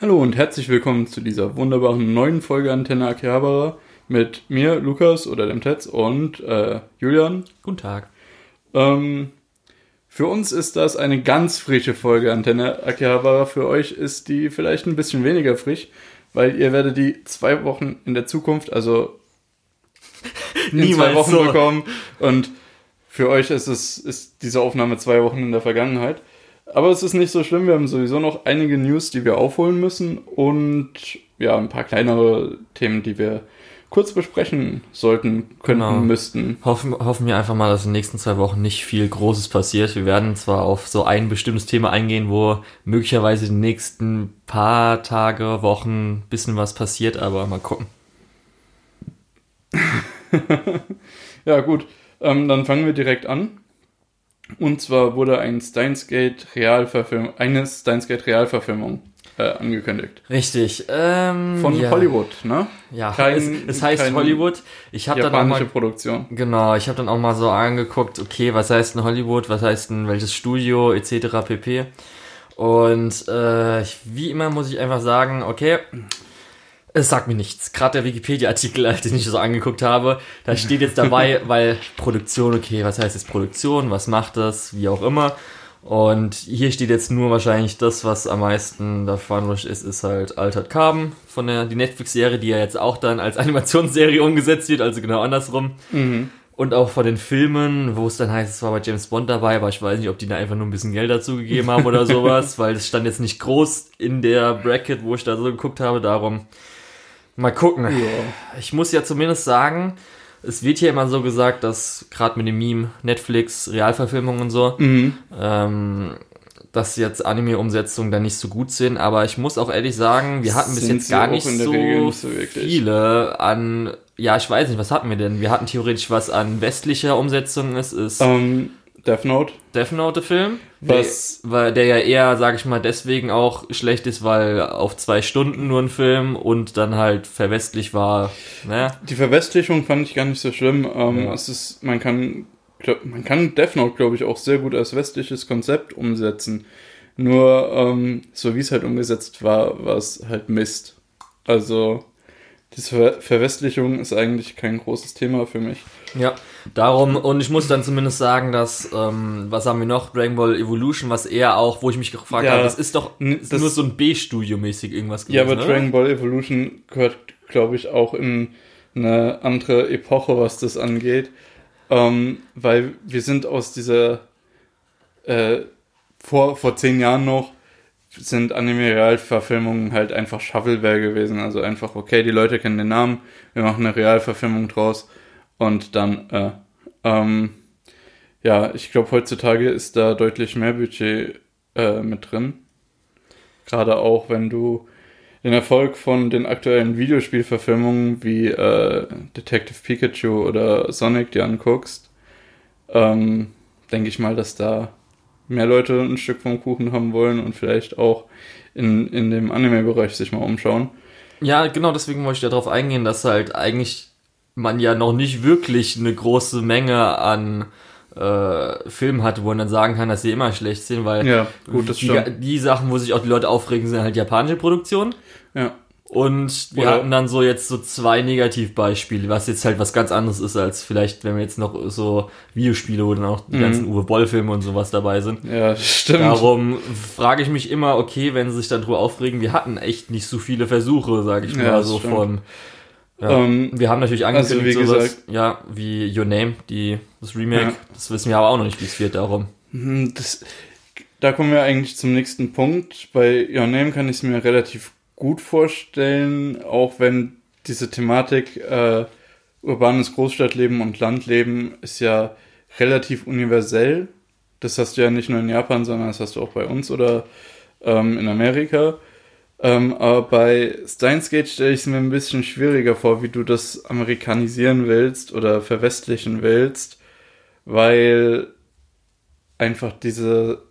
Hallo und herzlich willkommen zu dieser wunderbaren neuen Folge Antenne Akihabara mit mir, Lukas oder dem Tetz und äh, Julian. Guten Tag. Ähm, für uns ist das eine ganz frische Folge Antenne Akihabara. Für euch ist die vielleicht ein bisschen weniger frisch, weil ihr werdet die zwei Wochen in der Zukunft, also in zwei Wochen so. bekommen. Und für euch ist es ist diese Aufnahme zwei Wochen in der Vergangenheit. Aber es ist nicht so schlimm. Wir haben sowieso noch einige News, die wir aufholen müssen und ja ein paar kleinere Themen, die wir kurz besprechen sollten, könnten, Genau. müssten. Hoffen, hoffen wir einfach mal, dass in den nächsten zwei Wochen nicht viel Großes passiert. Wir werden zwar auf so ein bestimmtes Thema eingehen, wo möglicherweise in den nächsten paar Tage, Wochen ein bisschen was passiert, aber mal gucken. Ja, gut. Ähm, dann fangen wir direkt an. Und zwar wurde ein Steins Gate Realverfilmung, eine Steins Gate Realverfilmung äh, angekündigt. Richtig. Ähm, Von ja. Hollywood, ne? Ja, Kein- es, es heißt Hollywood. Ich habe dann auch mal Produktion. Genau, ich habe dann auch mal so angeguckt, okay, was heißt denn Hollywood, was heißt denn welches Studio, etc. pp. Und äh, ich, wie immer muss ich einfach sagen, okay, es sagt mir nichts. Gerade der Wikipedia-Artikel, den ich so angeguckt habe, da steht jetzt dabei, weil Produktion, okay, was heißt jetzt Produktion, was macht das, wie auch immer. Und hier steht jetzt nur wahrscheinlich das, was am meisten davon ist, ist halt Altered Carbon von der die Netflix-Serie, die ja jetzt auch dann als Animationsserie umgesetzt wird, also genau andersrum. Und auch von den Filmen, wo es dann heißt, es war bei James Bond dabei, aber ich weiß nicht, ob die da einfach nur ein bisschen Geld dazu gegeben haben oder sowas, weil es stand jetzt nicht groß in der Bracket, wo ich da so geguckt habe, darum mal gucken. Ja. Ich muss ja zumindest sagen, es wird hier immer so gesagt, dass gerade mit dem Meme Netflix, Realverfilmung und so, Mhm. ähm, dass jetzt Anime-Umsetzungen da nicht so gut sind, aber ich muss auch ehrlich sagen, wir hatten bis Sind jetzt gar nicht so, nicht so viele an, ja, ich weiß nicht, was hatten wir denn? Wir hatten theoretisch was an westlicher Umsetzung ist, ist Ähm, Death Note. Death Note Film, Was- der, weil der ja eher, sag ich mal, deswegen auch schlecht ist, weil auf zwei Stunden nur ein Film und dann halt verwestlich war, ne? Die Verwestlichung fand ich gar nicht so schlimm. Ähm, Ja. Es ist, man kann, glaub, man kann Death Note, glaube ich, auch sehr gut als westliches Konzept umsetzen. Nur, ähm, so wie es halt umgesetzt war, war es halt Mist. Also, diese Ver Verwestlichung ist eigentlich kein großes Thema für mich. Ja, darum, und ich muss dann zumindest sagen, dass, ähm, was haben wir noch? Dragon Ball Evolution, was eher auch, wo ich mich gefragt Ja, habe, das ist doch das- nur so ein B-Studio-mäßig irgendwas Ja, aber oder? Dragon Ball Evolution gehört, glaube ich, auch in eine andere Epoche, was das angeht. Ähm, weil wir sind aus dieser, äh, vor, vor zehn Jahren noch, sind Anime-Realverfilmungen halt einfach Shovelware gewesen. Also einfach, okay, die Leute kennen den Namen, wir machen eine Realverfilmung draus und dann, äh, ähm, ja, ich glaube, heutzutage ist da deutlich mehr Budget äh, mit drin. Gerade auch, wenn du den Erfolg von den aktuellen Videospielverfilmungen wie äh, Detective Pikachu oder Sonic dir anguckst, ähm, denke ich mal, dass da mehr Leute ein Stück vom Kuchen haben wollen und vielleicht auch in, in dem Anime-Bereich sich mal umschauen. Ja, genau, deswegen wollte ich darauf eingehen, dass halt eigentlich man ja noch nicht wirklich eine große Menge an äh, Filmen hatte, wo man dann sagen kann, dass sie immer schlecht sind, weil Ja, gut, das die, die Sachen, wo sich auch die Leute aufregen, sind halt japanische Produktionen. Ja. Und wir Oder- hatten dann so jetzt so zwei Negativbeispiele, was jetzt halt was ganz anderes ist, als vielleicht, wenn wir jetzt noch so Videospiele, wo dann auch die Mhm. ganzen Uwe Boll-Filme und sowas dabei sind. Ja, stimmt. Darum frage ich mich immer, okay, wenn sie sich dann drüber aufregen, wir hatten echt nicht so viele Versuche, sage ich Ja, mal, so stimmt. von. Ja. Ähm, wir haben natürlich also angekündigt, wie sowas, gesagt- ja, wie Your Name, die, das Remake, Ja. das wissen wir aber auch noch nicht, wie es wird, darum. Hm, Das, da kommen wir eigentlich zum nächsten Punkt. Bei Your Name kann ich es mir relativ gut vorstellen, auch wenn diese Thematik äh, urbanes Großstadtleben und Landleben ist ja relativ universell. Das hast du ja nicht nur in Japan, sondern das hast du auch bei uns oder ähm, in Amerika. Ähm, aber bei Steins Gate stelle ich es mir ein bisschen schwieriger vor, wie du das amerikanisieren willst oder verwestlichen willst, weil einfach diese,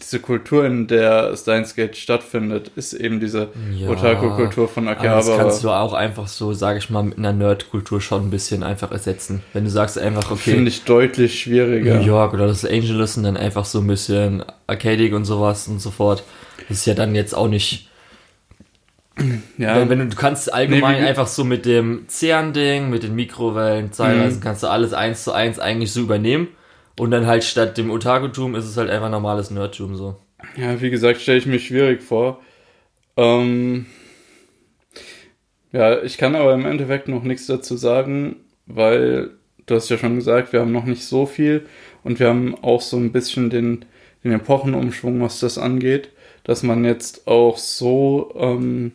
diese Kultur, in der Steins Gate stattfindet, ist eben diese Ja. Otaku-Kultur von Aber das Akihabara. kannst du auch einfach so, sage ich mal, mit einer Nerd-Kultur schon ein bisschen einfach ersetzen. Wenn du sagst einfach, okay, Finde ich deutlich schwieriger. New York oder Los Angeles und dann einfach so ein bisschen arcadig und sowas und so fort. Das ist ja dann jetzt auch nicht Ja. Wenn, wenn du, kannst allgemein nee, einfach so mit dem CERN-Ding, mit den Mikrowellen, Zeitreisen, mhm. kannst du alles eins zu eins eigentlich so übernehmen. Und dann halt statt dem Otakutum ist es halt einfach normales Nerdtum so. Ja, wie gesagt, stelle ich mir schwierig vor. Ähm, ja, ich kann aber im Endeffekt noch nichts dazu sagen, weil du hast ja schon gesagt, wir haben noch nicht so viel und wir haben auch so ein bisschen den, den Epochenumschwung, was das angeht, dass man jetzt auch so ähm,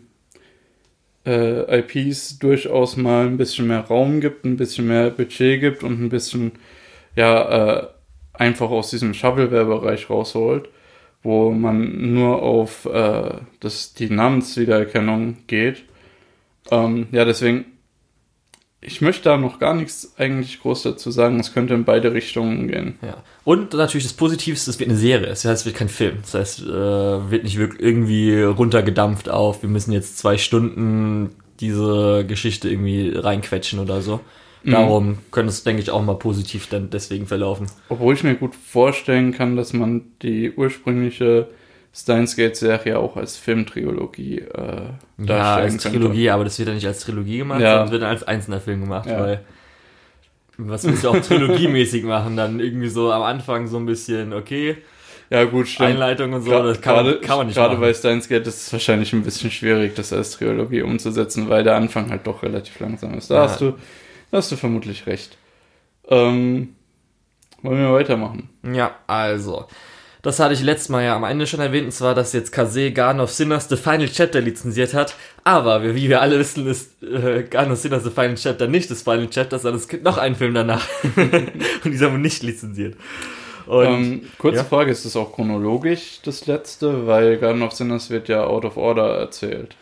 äh, IPs durchaus mal ein bisschen mehr Raum gibt, ein bisschen mehr Budget gibt und ein bisschen ja äh, einfach aus diesem Shovelware-Bereich rausholt, wo man nur auf äh, das, die Namenswiedererkennung geht. Ähm, ja, deswegen, ich möchte da noch gar nichts eigentlich groß dazu sagen. Es könnte in beide Richtungen gehen. Ja. Und natürlich das Positivste, es wird eine Serie. Das heißt, es wird kein Film. Das heißt, äh, wird nicht wirklich irgendwie runtergedampft auf, wir müssen jetzt zwei Stunden diese Geschichte irgendwie reinquetschen oder so. Mhm. Darum könnte es, denke ich, auch mal positiv dann deswegen verlaufen. Obwohl ich mir gut vorstellen kann, dass man die ursprüngliche Steins Gate-Serie auch als Filmtrilogie äh, Ja, als Trilogie, aber das wird ja nicht als Trilogie gemacht, ja. sondern wird dann als einzelner Film gemacht, ja. weil was willst du auch trilogiemäßig machen? Dann irgendwie so am Anfang so ein bisschen, okay, ja, gut, stimmt. Einleitung und so, Gra das kann, grade, man, kann man nicht Gerade bei Steins Gate ist es wahrscheinlich ein bisschen schwierig, das als Trilogie umzusetzen, weil der Anfang halt doch relativ langsam ist. Da ja. hast du da hast du vermutlich recht. Ähm, wollen wir weitermachen? Ja, also. Das hatte ich letztes Mal ja am Ende schon erwähnt, und zwar, dass jetzt Kase Garden of Sinners The Final Chapter lizenziert hat. Aber, wie wir alle wissen, ist äh, Garden of Sinners The Final Chapter nicht das Final Chapter, sondern es gibt noch einen Film danach. und dieser wurde nicht lizenziert. Und, ähm, kurze ja? Frage, ist das auch chronologisch das letzte? Weil Garden of Sinners wird ja out of order erzählt.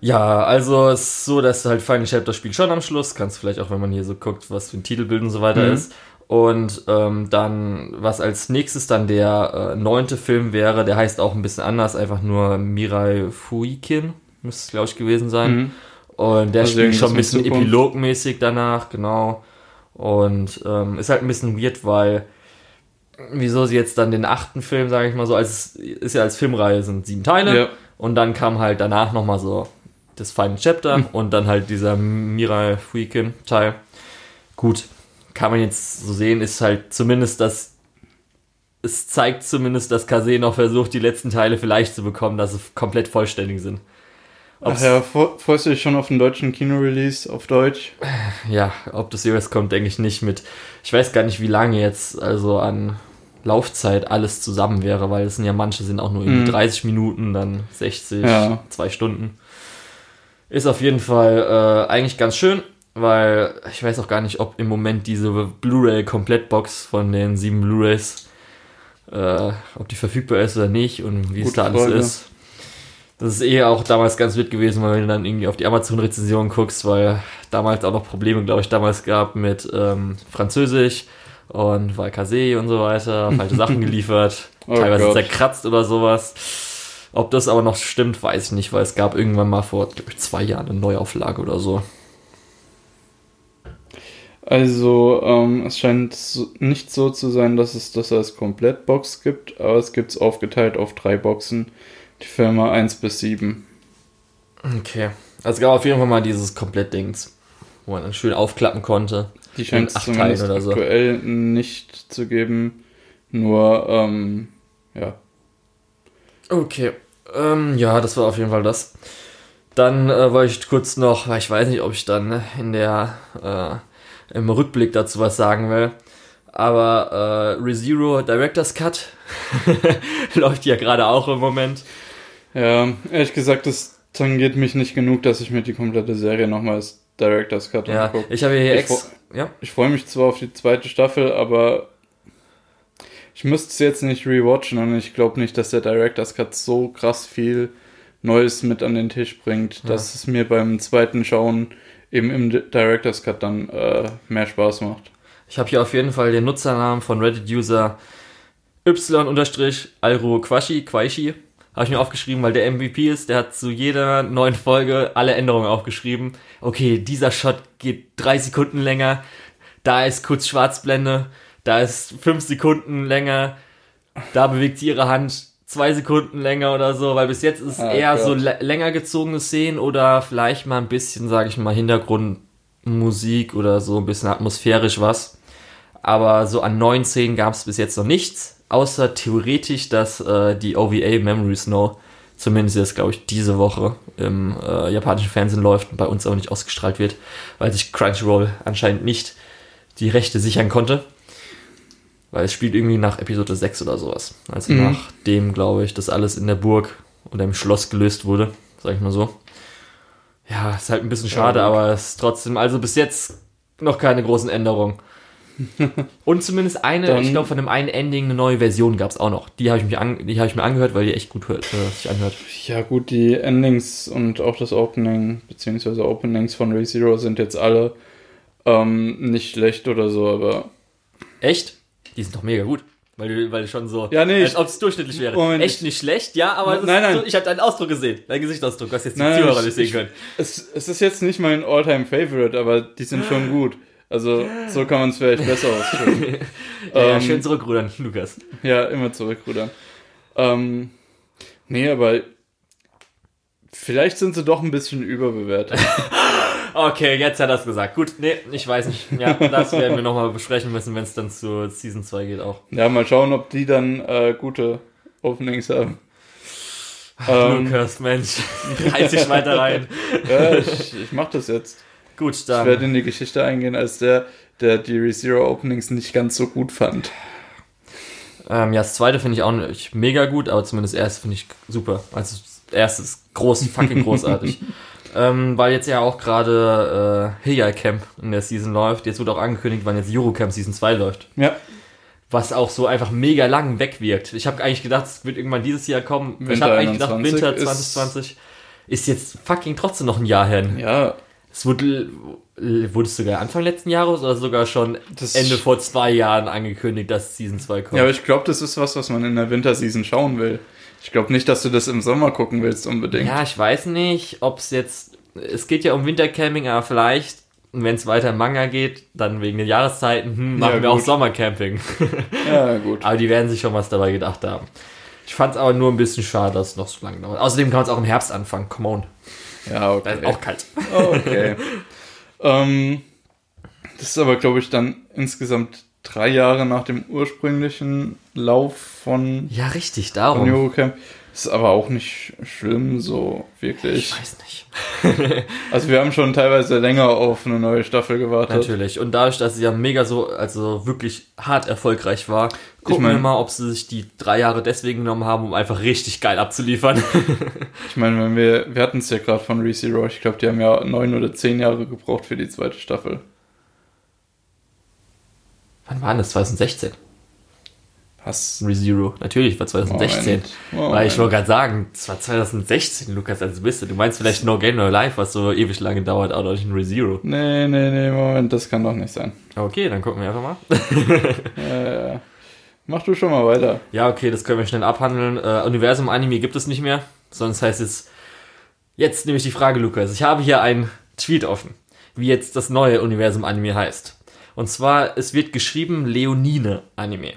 Ja, also es ist so, dass halt Final Chapter spielt schon am Schluss. Kannst vielleicht auch, wenn man hier so guckt, was für ein Titelbild und so weiter mhm. ist. Und ähm, dann, was als nächstes dann der äh, neunte Film wäre, der heißt auch ein bisschen anders, einfach nur Mirai Fuikin, müsste es, glaube ich, gewesen sein. Mhm. Und der also spielt schon ein bisschen epilogmäßig danach, genau. Und ähm, ist halt ein bisschen weird, weil wieso sie jetzt dann den achten Film, sage ich mal so, als ist ja als Filmreihe sind sieben Teile. Ja. Und dann kam halt danach nochmal so das Final Chapter mhm. und dann halt dieser Mirai Fuikin Teil. Gut, kann man jetzt so sehen, ist halt zumindest das, es zeigt zumindest, dass Kase noch versucht, die letzten Teile vielleicht zu bekommen, dass sie komplett vollständig sind. Ob's, Ach ja, freust du dich schon auf den deutschen Kino-Release auf Deutsch? Ja, ob das jeweils kommt, denke ich nicht mit. Ich weiß gar nicht, wie lange jetzt also an Laufzeit alles zusammen wäre, weil es sind ja manche sind auch nur irgendwie mm. 30 Minuten, dann 60, ja. zwei Stunden. Ist auf jeden Fall äh, eigentlich ganz schön, weil ich weiß auch gar nicht, ob im Moment diese Blu-ray-Komplettbox von den sieben Blu-rays, äh, ob die verfügbar ist oder nicht und wie Gute es da alles Frage. ist. Das ist eh auch damals ganz wild gewesen, weil wenn du dann irgendwie auf die Amazon-Rezension guckst, weil damals auch noch Probleme, glaube ich, damals gab mit ähm, Französisch und weil Kase und so weiter, falsche Sachen geliefert, oh teilweise Gott. zerkratzt oder sowas. Ob das aber noch stimmt, weiß ich nicht, weil es gab irgendwann mal vor, glaube ich, zwei Jahren eine Neuauflage oder so. Also, ähm, es scheint nicht so zu sein, dass es das als Komplettbox gibt, aber es gibt es aufgeteilt auf drei Boxen. Die Firma 1 bis 7. Okay. Also es gab auf jeden Fall mal dieses Komplettdings, wo man dann schön aufklappen konnte. Die scheint es zumindest so. aktuell nicht zu geben. Nur, ähm, ja, Okay. Ähm, ja, das war auf jeden Fall das. Dann äh, wollte ich kurz noch, weil ich weiß nicht, ob ich dann ne, in der äh, im Rückblick dazu was sagen will. Aber äh, ReZero Director's Cut läuft ja gerade auch im Moment. Ja, ehrlich gesagt, das tangiert mich nicht genug, dass ich mir die komplette Serie nochmal als Director's Cut ja, angucke. Ich habe hier ich ex. Ja. Ich freue mich zwar auf die zweite Staffel, aber ich müsste es jetzt nicht rewatchen und ich glaube nicht, dass der Director's Cut so krass viel Neues mit an den Tisch bringt, ja. dass es mir beim zweiten Schauen eben im Director's Cut dann äh, mehr Spaß macht. Ich habe hier auf jeden Fall den Nutzernamen von Reddit-User y-alro Quashi, Quaishi, habe ich mir aufgeschrieben, weil der MVP ist, der hat zu jeder neuen Folge alle Änderungen aufgeschrieben. Okay, dieser Shot geht drei Sekunden länger, da ist kurz Schwarzblende, da ist fünf Sekunden länger, da bewegt sie ihre Hand zwei Sekunden länger oder so, weil bis jetzt ist Ah, eher Gott. so lä- länger gezogene Szenen oder vielleicht mal ein bisschen, sage ich mal, Hintergrundmusik oder so ein bisschen atmosphärisch was. Aber so an neuen Szenen gab es bis jetzt noch nichts, außer theoretisch, dass äh, die OVA Memory Snow zumindest jetzt, glaube ich, diese Woche im äh, japanischen Fernsehen läuft und bei uns auch nicht ausgestrahlt wird, weil sich Crunchyroll anscheinend nicht die Rechte sichern konnte. Weil es spielt irgendwie nach Episode 6 oder sowas. Also Mhm. nachdem, glaube ich, das alles in der Burg oder im Schloss gelöst wurde, sag ich mal so. Ja, ist halt ein bisschen schade, Ja, aber es ist trotzdem, also bis jetzt noch keine großen Änderungen. Und zumindest eine, Dann- ich glaube, von dem einen Ending eine neue Version gab es auch noch. Die habe ich, mich an, die hab ich mir angehört, weil die echt gut hört, äh, sich anhört. Ja gut, die Endings und auch das Opening, beziehungsweise Openings von ReZero sind jetzt alle ähm, nicht schlecht oder so, aber Echt? Die sind doch mega gut. Weil du, weil schon so, Ja, nee, als ob es durchschnittlich wäre. Moment, Echt nicht schlecht, ja, aber Nein, nein. So, ich habe deinen Ausdruck gesehen, deinen Gesichtsausdruck, was jetzt die Nein, Zuhörer ich- nicht sehen können. es, es ist jetzt nicht mein Alltime favorite aber die sind schon gut. Also so kann man es vielleicht besser ausdrücken. Ja, ja, Ähm, schön zurückrudern, Lukas. Ja, immer zurückrudern. Ähm, nee, aber vielleicht sind sie doch ein bisschen überbewertet. Okay, jetzt hat er es gesagt. Gut, nee, ich weiß nicht. Ja, das werden wir nochmal besprechen müssen, wenn es dann zur Season 2 geht auch. ja, mal schauen, ob die dann äh, gute Openings haben. Ähm, Lukas, Mensch, reiß dich weiter rein. ja, ich, ich mach das jetzt. Gut, Ich werde dann. in die Geschichte eingehen als der, der die ReZero Openings nicht ganz so gut fand. Ähm, ja, das zweite finde ich auch nicht mega gut, aber zumindest das erste finde ich super. Also das erste ist groß, fucking großartig. ähm, weil jetzt ja auch gerade äh, Hiya Camp in der Season läuft. Jetzt wurde auch angekündigt, wann jetzt Euro Camp Season 2 läuft. Ja, was auch so einfach mega lang wegwirkt. Ich habe eigentlich gedacht, es wird irgendwann dieses Jahr kommen. ich Winter habe eigentlich gedacht, 21 Winter ist- 2020 ist jetzt fucking trotzdem noch ein Jahr her. ja, Es wurde, wurde es sogar Anfang letzten Jahres oder sogar schon Das- Ende vor zwei Jahren angekündigt, dass Season 2 kommt. ja, aber ich glaube, das ist was, was man in der Winterseason schauen will. Ich glaube nicht, dass du das im Sommer gucken willst unbedingt. Ja, ich weiß nicht, ob es jetzt. Es geht ja um Wintercamping, aber vielleicht, wenn es weiter im Manga geht, dann wegen den Jahreszeiten, hm, machen Ja, wir auch. Sommercamping. Ja, gut. aber die werden sich schon was dabei gedacht haben. Ich fand es aber nur ein bisschen schade, dass es noch so lange dauert. Außerdem kann man es auch im Herbst anfangen. Come on. Ja, Da okay. ist auch kalt. Okay. ähm, das ist aber, glaube ich, dann insgesamt drei Jahre nach dem ursprünglichen Lauf von, Ja, richtig, von darum. Eurocamp. Ist aber auch nicht schlimm, so wirklich. Ich weiß nicht. Also wir haben schon teilweise länger auf eine neue Staffel gewartet. Natürlich. Und dadurch, dass sie ja mega so, also wirklich hart erfolgreich war, gucken mein- wir mal, ob sie sich die drei Jahre deswegen genommen haben, um einfach richtig geil abzuliefern. Ich meine, wenn wir, wir hatten es ja gerade von ReZero, ich glaube, die haben ja neun oder zehn Jahre gebraucht für die zweite Staffel. Wann war das? 2016? Was? ReZero. Natürlich, war 2016. Moment. Weil ich wollte gerade sagen, es war 2016, Lukas, also bist du. Du meinst vielleicht No Game No Life, was so ewig lange dauert, aber nicht ein ReZero. Nee, nee, nee, Moment, das kann doch nicht sein. Okay, dann gucken wir einfach mal. Äh, mach du schon mal weiter. Ja, okay, das können wir schnell abhandeln. Äh, Universum Anime gibt es nicht mehr, sonst heißt es. Jetzt nehme ich die Frage, Lukas. Ich habe hier einen Tweet offen, wie jetzt das neue Universum Anime heißt. Und zwar, es wird geschrieben Leonine Anime.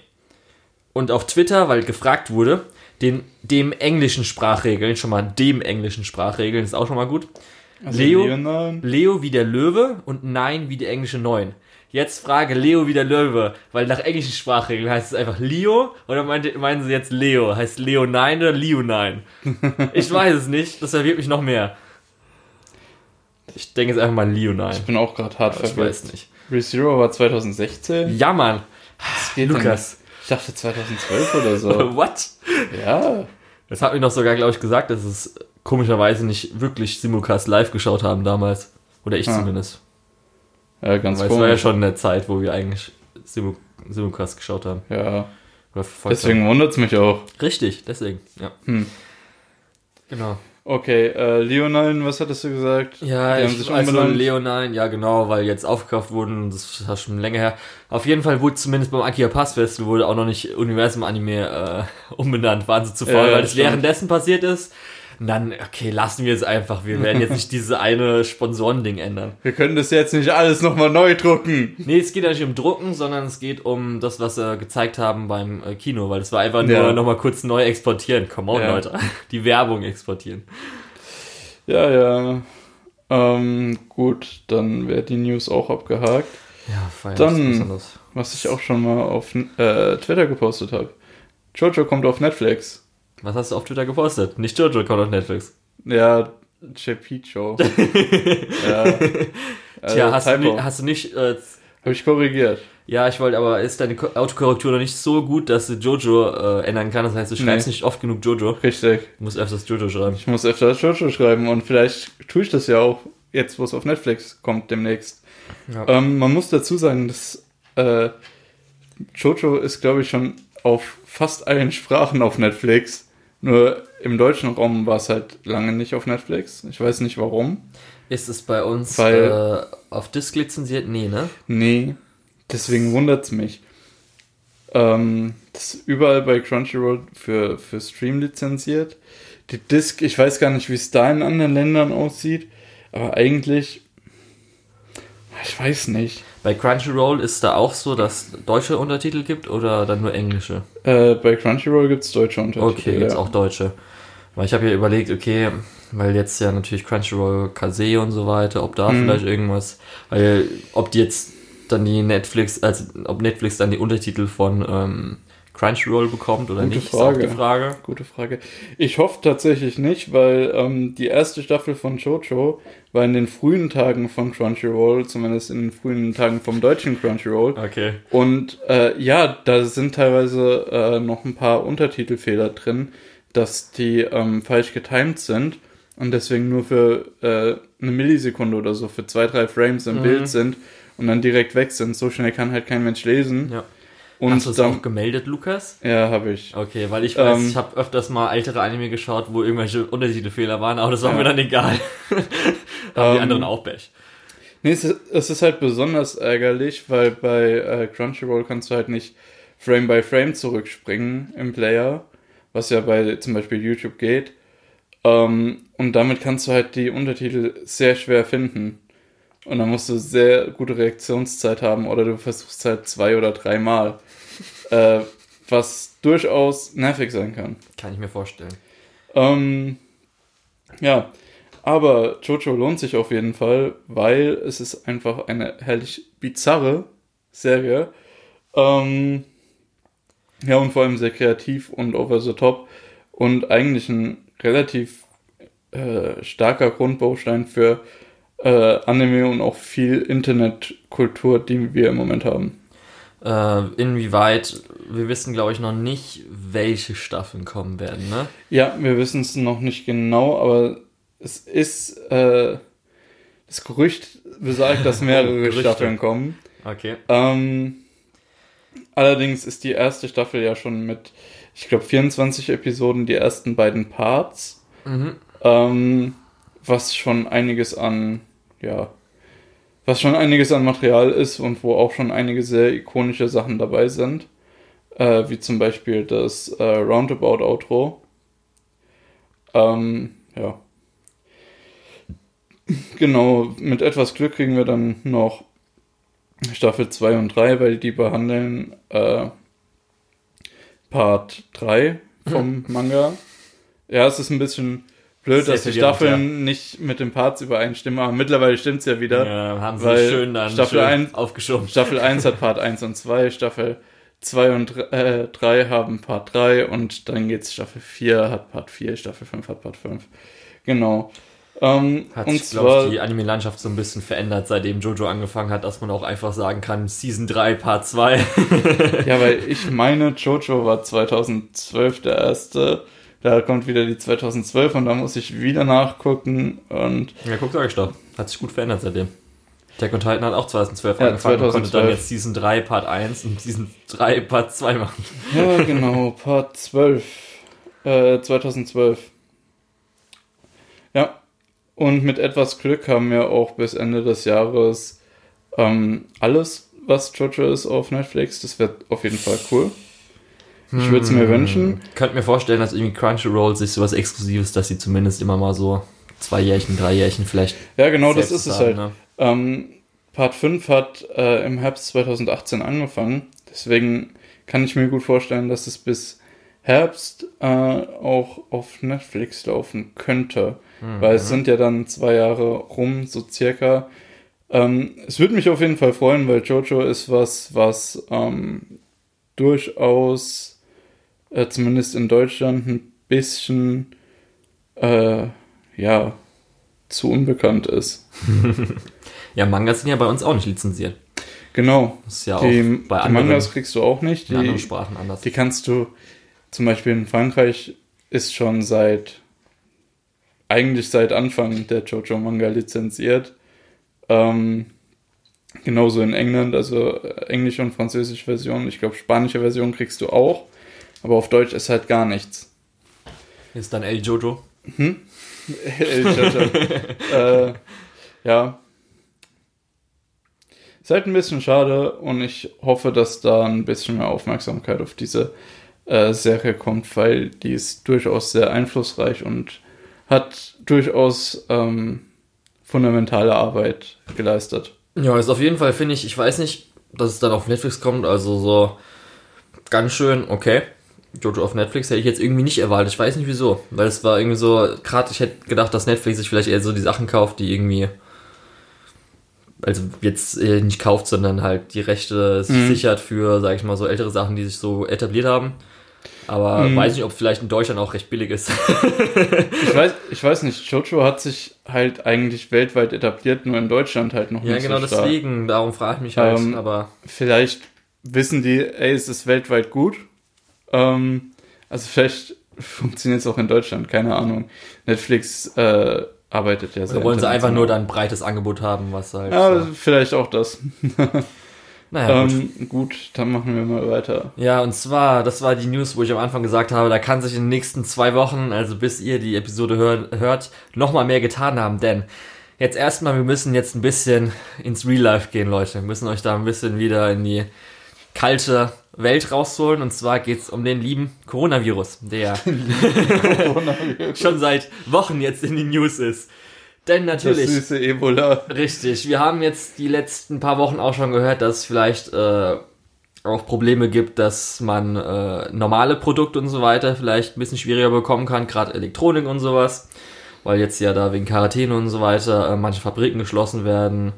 Und auf Twitter, weil gefragt wurde, den, dem englischen Sprachregeln, schon mal dem englischen Sprachregeln, ist auch schon mal gut. Also Leo? Leo wie der Löwe und Nein wie die englische Neun. Jetzt frage Leo wie der Löwe, weil nach englischen Sprachregeln heißt es einfach Leo oder meinte, meinen sie jetzt Leo? Heißt Leo Nein oder Leo Nein? Ich weiß es nicht, das verwirrt mich noch mehr. Ich denke jetzt einfach mal Leo Nein. Ich bin auch gerade hart Ich verwirrt. weiß nicht. ReZero war 2016? Ja, Mann. Was geht Lukas. Denn? Ich dachte 2012 oder so. What? ja. Das hat mir noch sogar, glaube ich, gesagt, dass es komischerweise nicht wirklich Simulcast live geschaut haben damals. Oder ich Ah, zumindest. Ja, ganz Weil es war ja komisch. schon in der Zeit, wo wir eigentlich Simu Simulcast geschaut haben. Ja, deswegen wundert es mich auch. Richtig, deswegen, ja. Hm. Genau. Okay, äh, Leonine, was hattest du gesagt? Ja, Die haben ich, sich also umbenannt. Leonine, ja genau, weil jetzt aufgekauft wurden, das ist schon länger her. Auf jeden Fall wurde zumindest beim Akia Pass Festival wurde auch noch nicht Universum Anime äh, umbenannt, waren sie zu faul, Ja, weil das stimmt. währenddessen passiert ist. Und dann, okay, lassen wir es einfach. Wir werden jetzt nicht diese eine Sponsorending ändern. Wir können das jetzt nicht alles nochmal neu drucken. Nee, es geht ja nicht um Drucken, sondern es geht um das, was sie gezeigt haben beim äh, Kino, weil es war einfach nur Ja. nochmal kurz neu exportieren. Come on, Ja. Leute. Die Werbung exportieren. Ja, ja. Ähm, gut, dann wäre die News auch abgehakt. Ja, fein. Dann- Was ich auch schon mal auf äh, Twitter gepostet habe. Jojo kommt auf Netflix. Was hast du auf Twitter gepostet? Nicht Jojo kommt auf Netflix. Ja, Show. ja. Also, Tja, hast du, Typo. hast du nicht. Äh, Hab ich korrigiert. ja, ich wollte, aber ist deine Ko- Autokorrektur noch nicht so gut, dass du Jojo äh, ändern kann? Das heißt, du schreibst Nee. nicht oft genug Jojo. Richtig. Du musst öfters Jojo schreiben. Ich muss öfter Jojo schreiben und vielleicht tue ich das ja auch jetzt, wo es auf Netflix kommt demnächst. Ja. Ähm, man muss dazu sagen, dass äh, Jojo ist, glaube ich, schon auf fast allen Sprachen auf Netflix. Nur im deutschen Raum war es halt lange nicht auf Netflix. Ich weiß nicht warum. Ist es bei uns Weil- äh, auf Disc lizenziert? Nee, ne? Nee, deswegen wundert's mich. Ähm, das ist überall bei Crunchyroll für, für Stream lizenziert. Die Disc, ich weiß gar nicht, wie es da in anderen Ländern aussieht, aber eigentlich, ich weiß nicht. Bei Crunchyroll ist da auch so, dass deutsche Untertitel gibt oder dann nur englische? Äh, bei Crunchyroll gibt's deutsche Untertitel. Okay, jetzt ja. auch deutsche. Weil ich habe ja überlegt, okay, weil jetzt ja natürlich Crunchyroll, Kase und so weiter, ob da Mhm. vielleicht irgendwas, weil ob die jetzt dann die Netflix, also ob Netflix dann die Untertitel von ähm, Crunchyroll bekommt oder Gute nicht, Frage. ist auch die Frage. Gute Frage. Ich hoffe tatsächlich nicht, weil ähm, die erste Staffel von Jojo war in den frühen Tagen von Crunchyroll, zumindest in den frühen Tagen vom deutschen Crunchyroll. Okay. Und äh, ja, da sind teilweise äh, noch ein paar Untertitelfehler drin, dass die ähm, falsch getimed sind und deswegen nur für äh, eine Millisekunde oder so, für zwei, drei Frames im Mhm. Bild sind und dann direkt weg sind. So schnell kann halt kein Mensch lesen. Ja. Und Hast du es auch gemeldet, Lukas? ja, habe ich. Okay, weil ich weiß, Ähm, ich habe öfters mal ältere Anime geschaut, wo irgendwelche Untertitelfehler waren, aber das war Ja. mir dann egal. haben die Ähm, anderen auch Pech. Nee, es ist, es ist halt besonders ärgerlich, weil bei äh, Crunchyroll kannst du halt nicht Frame by Frame zurückspringen im Player, was ja bei zum Beispiel YouTube geht. Ähm, und damit kannst du halt die Untertitel sehr schwer finden. Und dann musst du sehr gute Reaktionszeit haben oder du versuchst halt zwei oder dreimal. Äh, was durchaus nervig sein kann. Kann ich mir vorstellen. Ähm, ja, aber Jojo lohnt sich auf jeden Fall, weil es ist einfach eine herrlich bizarre Serie. Ähm, ja, und vor allem sehr kreativ und over the top und eigentlich ein relativ äh, starker Grundbaustein für äh, Anime und auch viel Internetkultur, die wir im Moment haben. Äh, inwieweit, wir wissen glaube ich noch nicht, welche Staffeln kommen werden, ne? Ja, wir wissen es noch nicht genau, aber es ist äh, das Gerücht besagt, dass mehrere. Staffeln kommen. Okay. Ähm, allerdings ist die erste Staffel ja schon mit, ich glaube, 24 Episoden die ersten beiden Parts, Mhm. ähm, was schon einiges an, ja, was schon einiges an Material ist und wo auch schon einige sehr ikonische Sachen dabei sind, äh, wie zum Beispiel das äh, Roundabout-Outro. Ähm, ja. Genau, mit etwas Glück kriegen wir dann noch Staffel 2 und 3, weil die behandeln äh, Part 3 vom Manga. Ja, es ist ein bisschen blöd, Sehr dass die Staffeln nicht mit den Parts übereinstimmen, aber mittlerweile stimmt es ja wieder. Ja, haben sie schön dann Staffel schön eins- aufgeschoben. Staffel 1 hat Part 1 und 2, Staffel 2 und 3, äh, 3 haben Part 3 und dann geht's Staffel 4 hat Part 4, Staffel 5 hat Part 5. Genau. Ähm, Hat und sich, glaube ich, die Anime-Landschaft so ein bisschen verändert, seitdem Jojo angefangen hat, dass man auch einfach sagen kann, Season 3, Part 2. ja, weil ich meine, Jojo war 2012 der erste. Da kommt wieder die 2012 und da muss ich wieder nachgucken und ja, guck, sag ich doch. Hat sich gut verändert seitdem. Attack on Titan hat auch 2012 Ja, angefangen und konnte 2012. dann jetzt Season 3, Part 1 und Season 3, Part 2 machen. Ja, genau, Part 12. Äh, 2012. Ja. Und mit etwas Glück haben wir auch bis Ende des Jahres ähm, alles, was Jojo ist, auf Netflix. Das wird auf jeden Fall cool. Ich würde es mir wünschen. Könnt mir vorstellen, dass irgendwie Crunchyroll sich sowas Exklusives, dass sie zumindest immer mal so zwei Jährchen, drei Jährchen vielleicht. Ja, genau, das ist es haben, halt. ne? Ähm, Part 5 hat äh, im Herbst 2018 angefangen. Deswegen kann ich mir gut vorstellen, dass es bis Herbst äh, auch auf Netflix laufen könnte. Weil es sind ja dann zwei Jahre rum, so circa. Ähm, es würde mich auf jeden Fall freuen, weil Jojo ist was, was ähm, durchaus, äh, zumindest in Deutschland, ein bisschen, äh, ja, zu unbekannt ist. Ja, Mangas sind ja bei uns auch nicht lizenziert. Genau. Das ist ja auch Die, bei die anderen, Mangas kriegst du auch nicht. in anderen Die, Sprachen anders. die kannst du, zum Beispiel in Frankreich ist schon seit, eigentlich seit Anfang der Jojo-Manga lizenziert. Ähm, genauso in England, also äh, englische und französische Version. Ich glaube, spanische Version kriegst du auch. Aber auf Deutsch ist halt gar nichts. Ist dann El Jojo. El Jojo. äh, ja. Ist halt ein bisschen schade und ich hoffe, dass da ein bisschen mehr Aufmerksamkeit auf diese äh, Serie kommt, weil die ist durchaus sehr einflussreich und hat durchaus ähm, fundamentale Arbeit geleistet. Ja, ist auf jeden Fall, finde ich, ich weiß nicht, dass es dann auf Netflix kommt, also so ganz schön, okay. Jojo auf Netflix hätte ich jetzt irgendwie nicht erwartet. Ich weiß nicht wieso. Weil es war irgendwie so, gerade ich hätte gedacht, dass Netflix sich vielleicht eher so die Sachen kauft, die irgendwie. Also jetzt äh, nicht kauft, sondern halt die Rechte sich Mhm. sichert für, sag ich mal, so ältere Sachen, die sich so etabliert haben. Aber Mhm. weiß nicht, ob vielleicht in Deutschland auch recht billig ist. Ich weiß, ich weiß nicht, Jojo hat sich halt eigentlich weltweit etabliert, nur in Deutschland halt noch ja, nicht genau so stark. deswegen. Darum frage ich mich halt. Ähm, aber vielleicht wissen die, ey, es ist weltweit gut. Ähm, also vielleicht funktioniert es auch in Deutschland, keine Ahnung. Netflix äh, arbeitet ja sehr oder wollen sie einfach nur dann ein breites Angebot haben, was halt. Ja, so. vielleicht auch das. Naja, gut. ähm, gut, dann machen wir mal weiter. Ja, und zwar, das war die News, wo ich am Anfang gesagt habe, da kann sich in den nächsten zwei Wochen, also bis ihr die Episode hör, hört, nochmal mehr getan haben. Denn jetzt erstmal, wir müssen jetzt ein bisschen ins Real Life gehen, Leute. Wir müssen euch da ein bisschen wieder in die kalte Welt rausholen. Und zwar geht's um den lieben Coronavirus, der schon seit Wochen jetzt in den News ist. Denn Das natürlich. süße Ebola. Richtig, wir haben jetzt die letzten paar Wochen auch schon gehört, dass es vielleicht äh, auch Probleme gibt, dass man äh, normale Produkte und so weiter vielleicht ein bisschen schwieriger bekommen kann, gerade Elektronik und sowas, weil jetzt ja da wegen Quarantäne und so weiter äh, manche Fabriken geschlossen werden.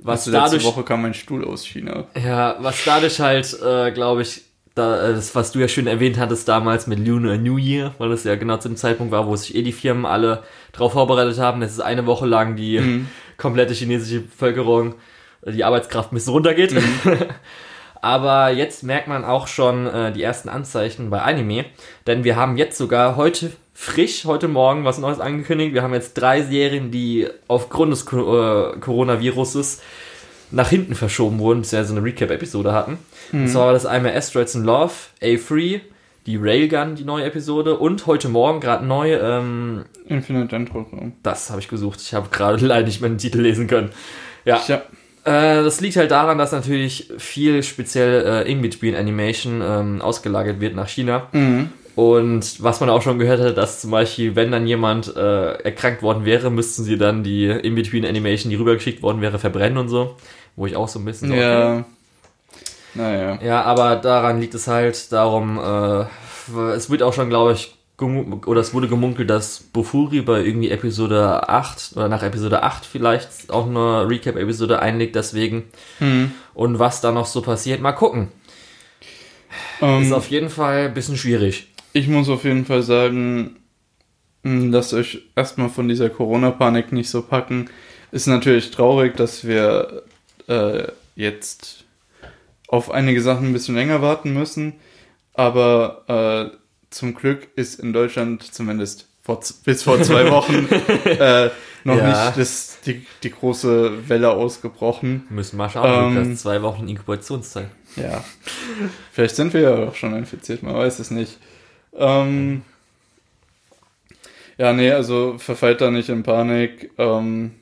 Was letzte dadurch, Woche kam mein Stuhl aus China. ja, was dadurch halt, äh, glaube ich, da, äh, das, was du ja schön erwähnt hattest damals mit Lunar New Year, weil das ja genau zu dem Zeitpunkt war, wo sich eh die Firmen alle drauf vorbereitet haben, dass es eine Woche lang die Mhm. komplette chinesische Bevölkerung, äh, die Arbeitskraft ein bisschen runtergeht. Mhm. Aber jetzt merkt man auch schon äh, die ersten Anzeichen bei Anime, denn wir haben jetzt sogar heute frisch, heute Morgen was Neues angekündigt. Wir haben jetzt drei Serien, die aufgrund des äh, Coronaviruses nach hinten verschoben wurden, beziehungsweise eine Recap-Episode hatten. Und zwar war das einmal Asteroids in Love, A3, die Railgun, die neue Episode und heute Morgen gerade neu, ähm, Infinite Endprogramm. das habe ich gesucht. Ich habe gerade leider nicht mehr den Titel lesen können. Ja, Ja, äh, das liegt halt daran, dass natürlich viel speziell äh, In-Between Animation ähm, ausgelagert wird nach China. mhm. Und was man auch schon gehört hat, dass zum Beispiel, wenn dann jemand äh, erkrankt worden wäre, müssten sie dann die In-Between Animation, die rübergeschickt worden wäre, verbrennen und so. Wo ich auch so ein bisschen ja. Naja. Ja, aber daran liegt es halt darum, äh, es wird auch schon, glaube ich, oder es wurde gemunkelt, dass Bofuri bei irgendwie Episode 8 oder nach Episode 8 vielleicht auch eine Recap-Episode einlegt, deswegen. Mhm. Und was da noch so passiert, mal gucken. Ähm, Ist auf jeden Fall ein bisschen schwierig. Ich muss auf jeden Fall sagen, mh, lasst euch erstmal von dieser Corona-Panik nicht so packen. Ist natürlich traurig, dass wir äh, jetzt auf einige Sachen ein bisschen länger warten müssen. Aber äh, zum Glück ist in Deutschland zumindest vor, bis vor zwei Wochen äh, noch Ja. nicht das, die, die große Welle ausgebrochen. Müssen mal schauen, Ähm, zwei Wochen Inkubationszeit. Ja. Vielleicht sind wir ja auch schon infiziert, man weiß es nicht. Ähm, ja, nee, also verfallt da nicht in Panik. Ähm,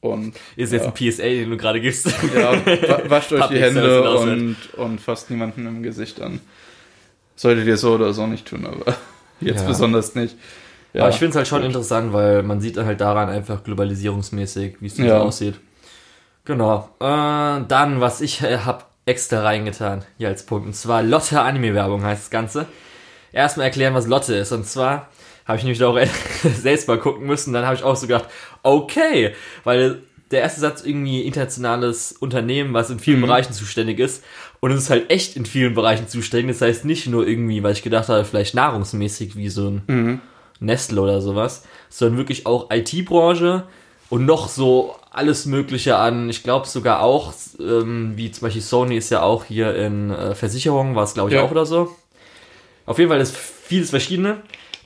und Ist jetzt ja. ein PSA, den du gerade gibst. ja, wa- wascht euch die Hände und, und fasst niemanden im Gesicht an. solltet ihr so oder so nicht tun, aber jetzt Ja. besonders nicht. Ja, Aber ich finde es halt schon gut. interessant, weil man sieht halt daran einfach globalisierungsmäßig, wie es so Ja. aussieht. Genau. Äh, dann, was ich äh, hab extra reingetan, hier als Punkt, und zwar Lotte Anime-Werbung heißt das Ganze. Erstmal erklären, was Lotte ist. Und zwar habe ich nämlich auch selbst mal gucken müssen. Dann habe ich auch so gedacht, okay, weil der erste Satz irgendwie internationales Unternehmen, was in vielen Bereichen zuständig ist. Und es ist halt echt in vielen Bereichen zuständig. Das heißt nicht nur irgendwie, weil ich gedacht habe, vielleicht nahrungsmäßig wie so ein Nestle oder sowas, sondern wirklich auch IT-Branche und noch so alles Mögliche an. Ich glaube sogar auch, ähm, wie zum Beispiel Sony ist ja auch hier in äh, Versicherungen, war es glaube ich Ja. auch oder so. Auf jeden Fall ist vieles Verschiedene.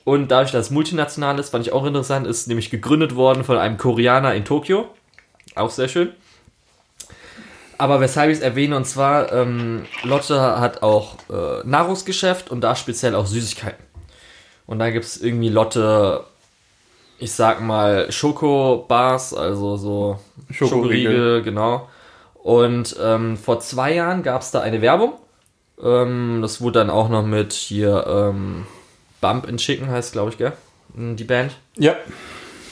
Und dadurch, dass es multinational ist, fand ich auch interessant, ist nämlich gegründet worden von einem Koreaner in Tokio. Auch sehr schön. Aber weshalb ich es erwähne, und zwar, ähm, Lotte hat auch äh, Nahrungsgeschäft und da speziell auch Süßigkeiten. Und da gibt es irgendwie Lotte, ich sag mal, Schokobars, also so Schokoriegel. genau. Und ähm, vor zwei Jahren gab es da eine Werbung. Ähm, das wurde dann auch noch mit hier ähm, Bump and Chicken heißt, glaube ich, gell? Die Band Ja,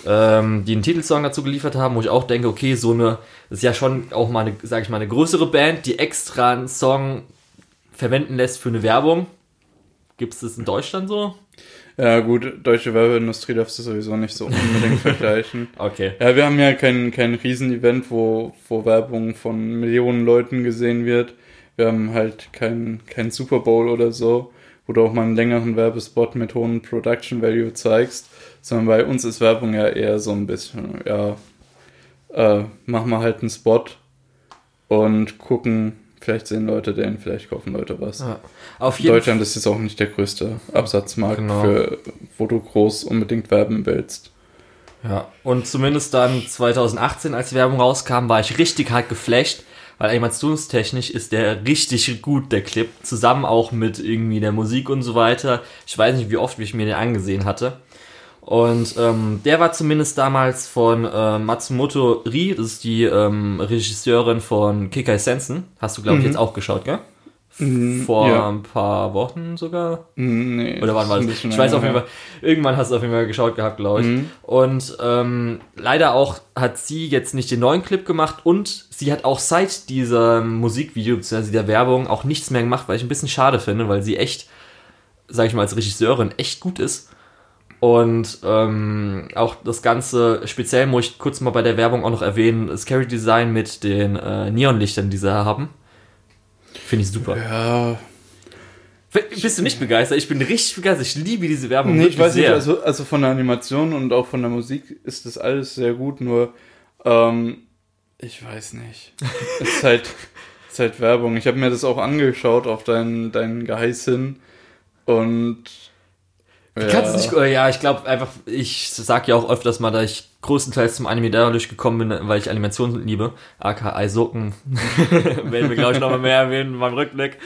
ähm, die einen Titelsong dazu geliefert haben, wo ich auch denke, okay, so eine, das ist ja schon auch mal eine, sag ich mal, eine größere Band, die extra einen Song verwenden lässt für eine Werbung. Gibt es das in Deutschland so? ja gut, deutsche Werbeindustrie darfst du sowieso nicht so unbedingt vergleichen. Okay. Ja, wir haben ja kein, kein Riesenevent, wo, wo Werbung von Millionen Leuten gesehen wird. Wir haben halt kein, kein Super Bowl oder so, wo du auch mal einen längeren Werbespot mit hohem Production Value zeigst, sondern bei uns ist Werbung ja eher so ein bisschen, ja, äh, machen wir halt einen Spot und gucken, vielleicht sehen Leute den, vielleicht kaufen Leute was. Fall. Deutschland ist jetzt auch nicht der größte Absatzmarkt, Genau. für, wo du groß unbedingt werben willst. Ja. Und zumindest dann 2018, als die Werbung rauskam, war ich richtig hart geflasht, weil animationstechnisch ist der richtig gut, der Clip. Zusammen auch mit irgendwie der Musik und so weiter. Ich weiß nicht, wie oft ich mir den angesehen hatte. Und ähm, der war zumindest damals von äh, Matsumoto Ri, das ist die ähm, Regisseurin von Kikai Sensen. Hast du, glaube ich, Mhm. jetzt auch geschaut, gell? Mhm, Vor ja. ein paar Wochen sogar. Nee, Oder wann war das? Ich weiß auf jeden. Fall, irgendwann hast du auf jeden Fall geschaut gehabt, glaube ich. Mhm. Und ähm, leider auch hat sie jetzt nicht den neuen Clip gemacht und sie hat auch seit diesem Musikvideo bzw. der Werbung auch nichts mehr gemacht, weil ich ein bisschen schade finde, weil sie echt, sag ich mal, als Regisseurin echt gut ist. Und ähm, auch das Ganze, speziell muss ich kurz mal bei der Werbung auch noch erwähnen, das Carry Design mit den äh, Neonlichtern, die sie haben. Finde ich super. Ja, Bist du nicht begeistert? Ich bin richtig begeistert. Ich liebe diese Werbung. nee, ich weiß nicht, sehr. also, also von der Animation und auch von der Musik ist das alles sehr gut, nur ähm, ich weiß nicht. es ist halt, es ist halt Werbung. Ich habe mir das auch angeschaut auf deinen, deinen Geheiß hin und Du Kannst du nicht, äh, ja, ich glaube einfach, ich sag ja auch öfters mal, dass ich größtenteils zum Anime dadurch gekommen bin, weil ich Animation liebe. aka Eissocken. Werden wir, glaube ich, nochmal mehr erwähnen beim Rückblick.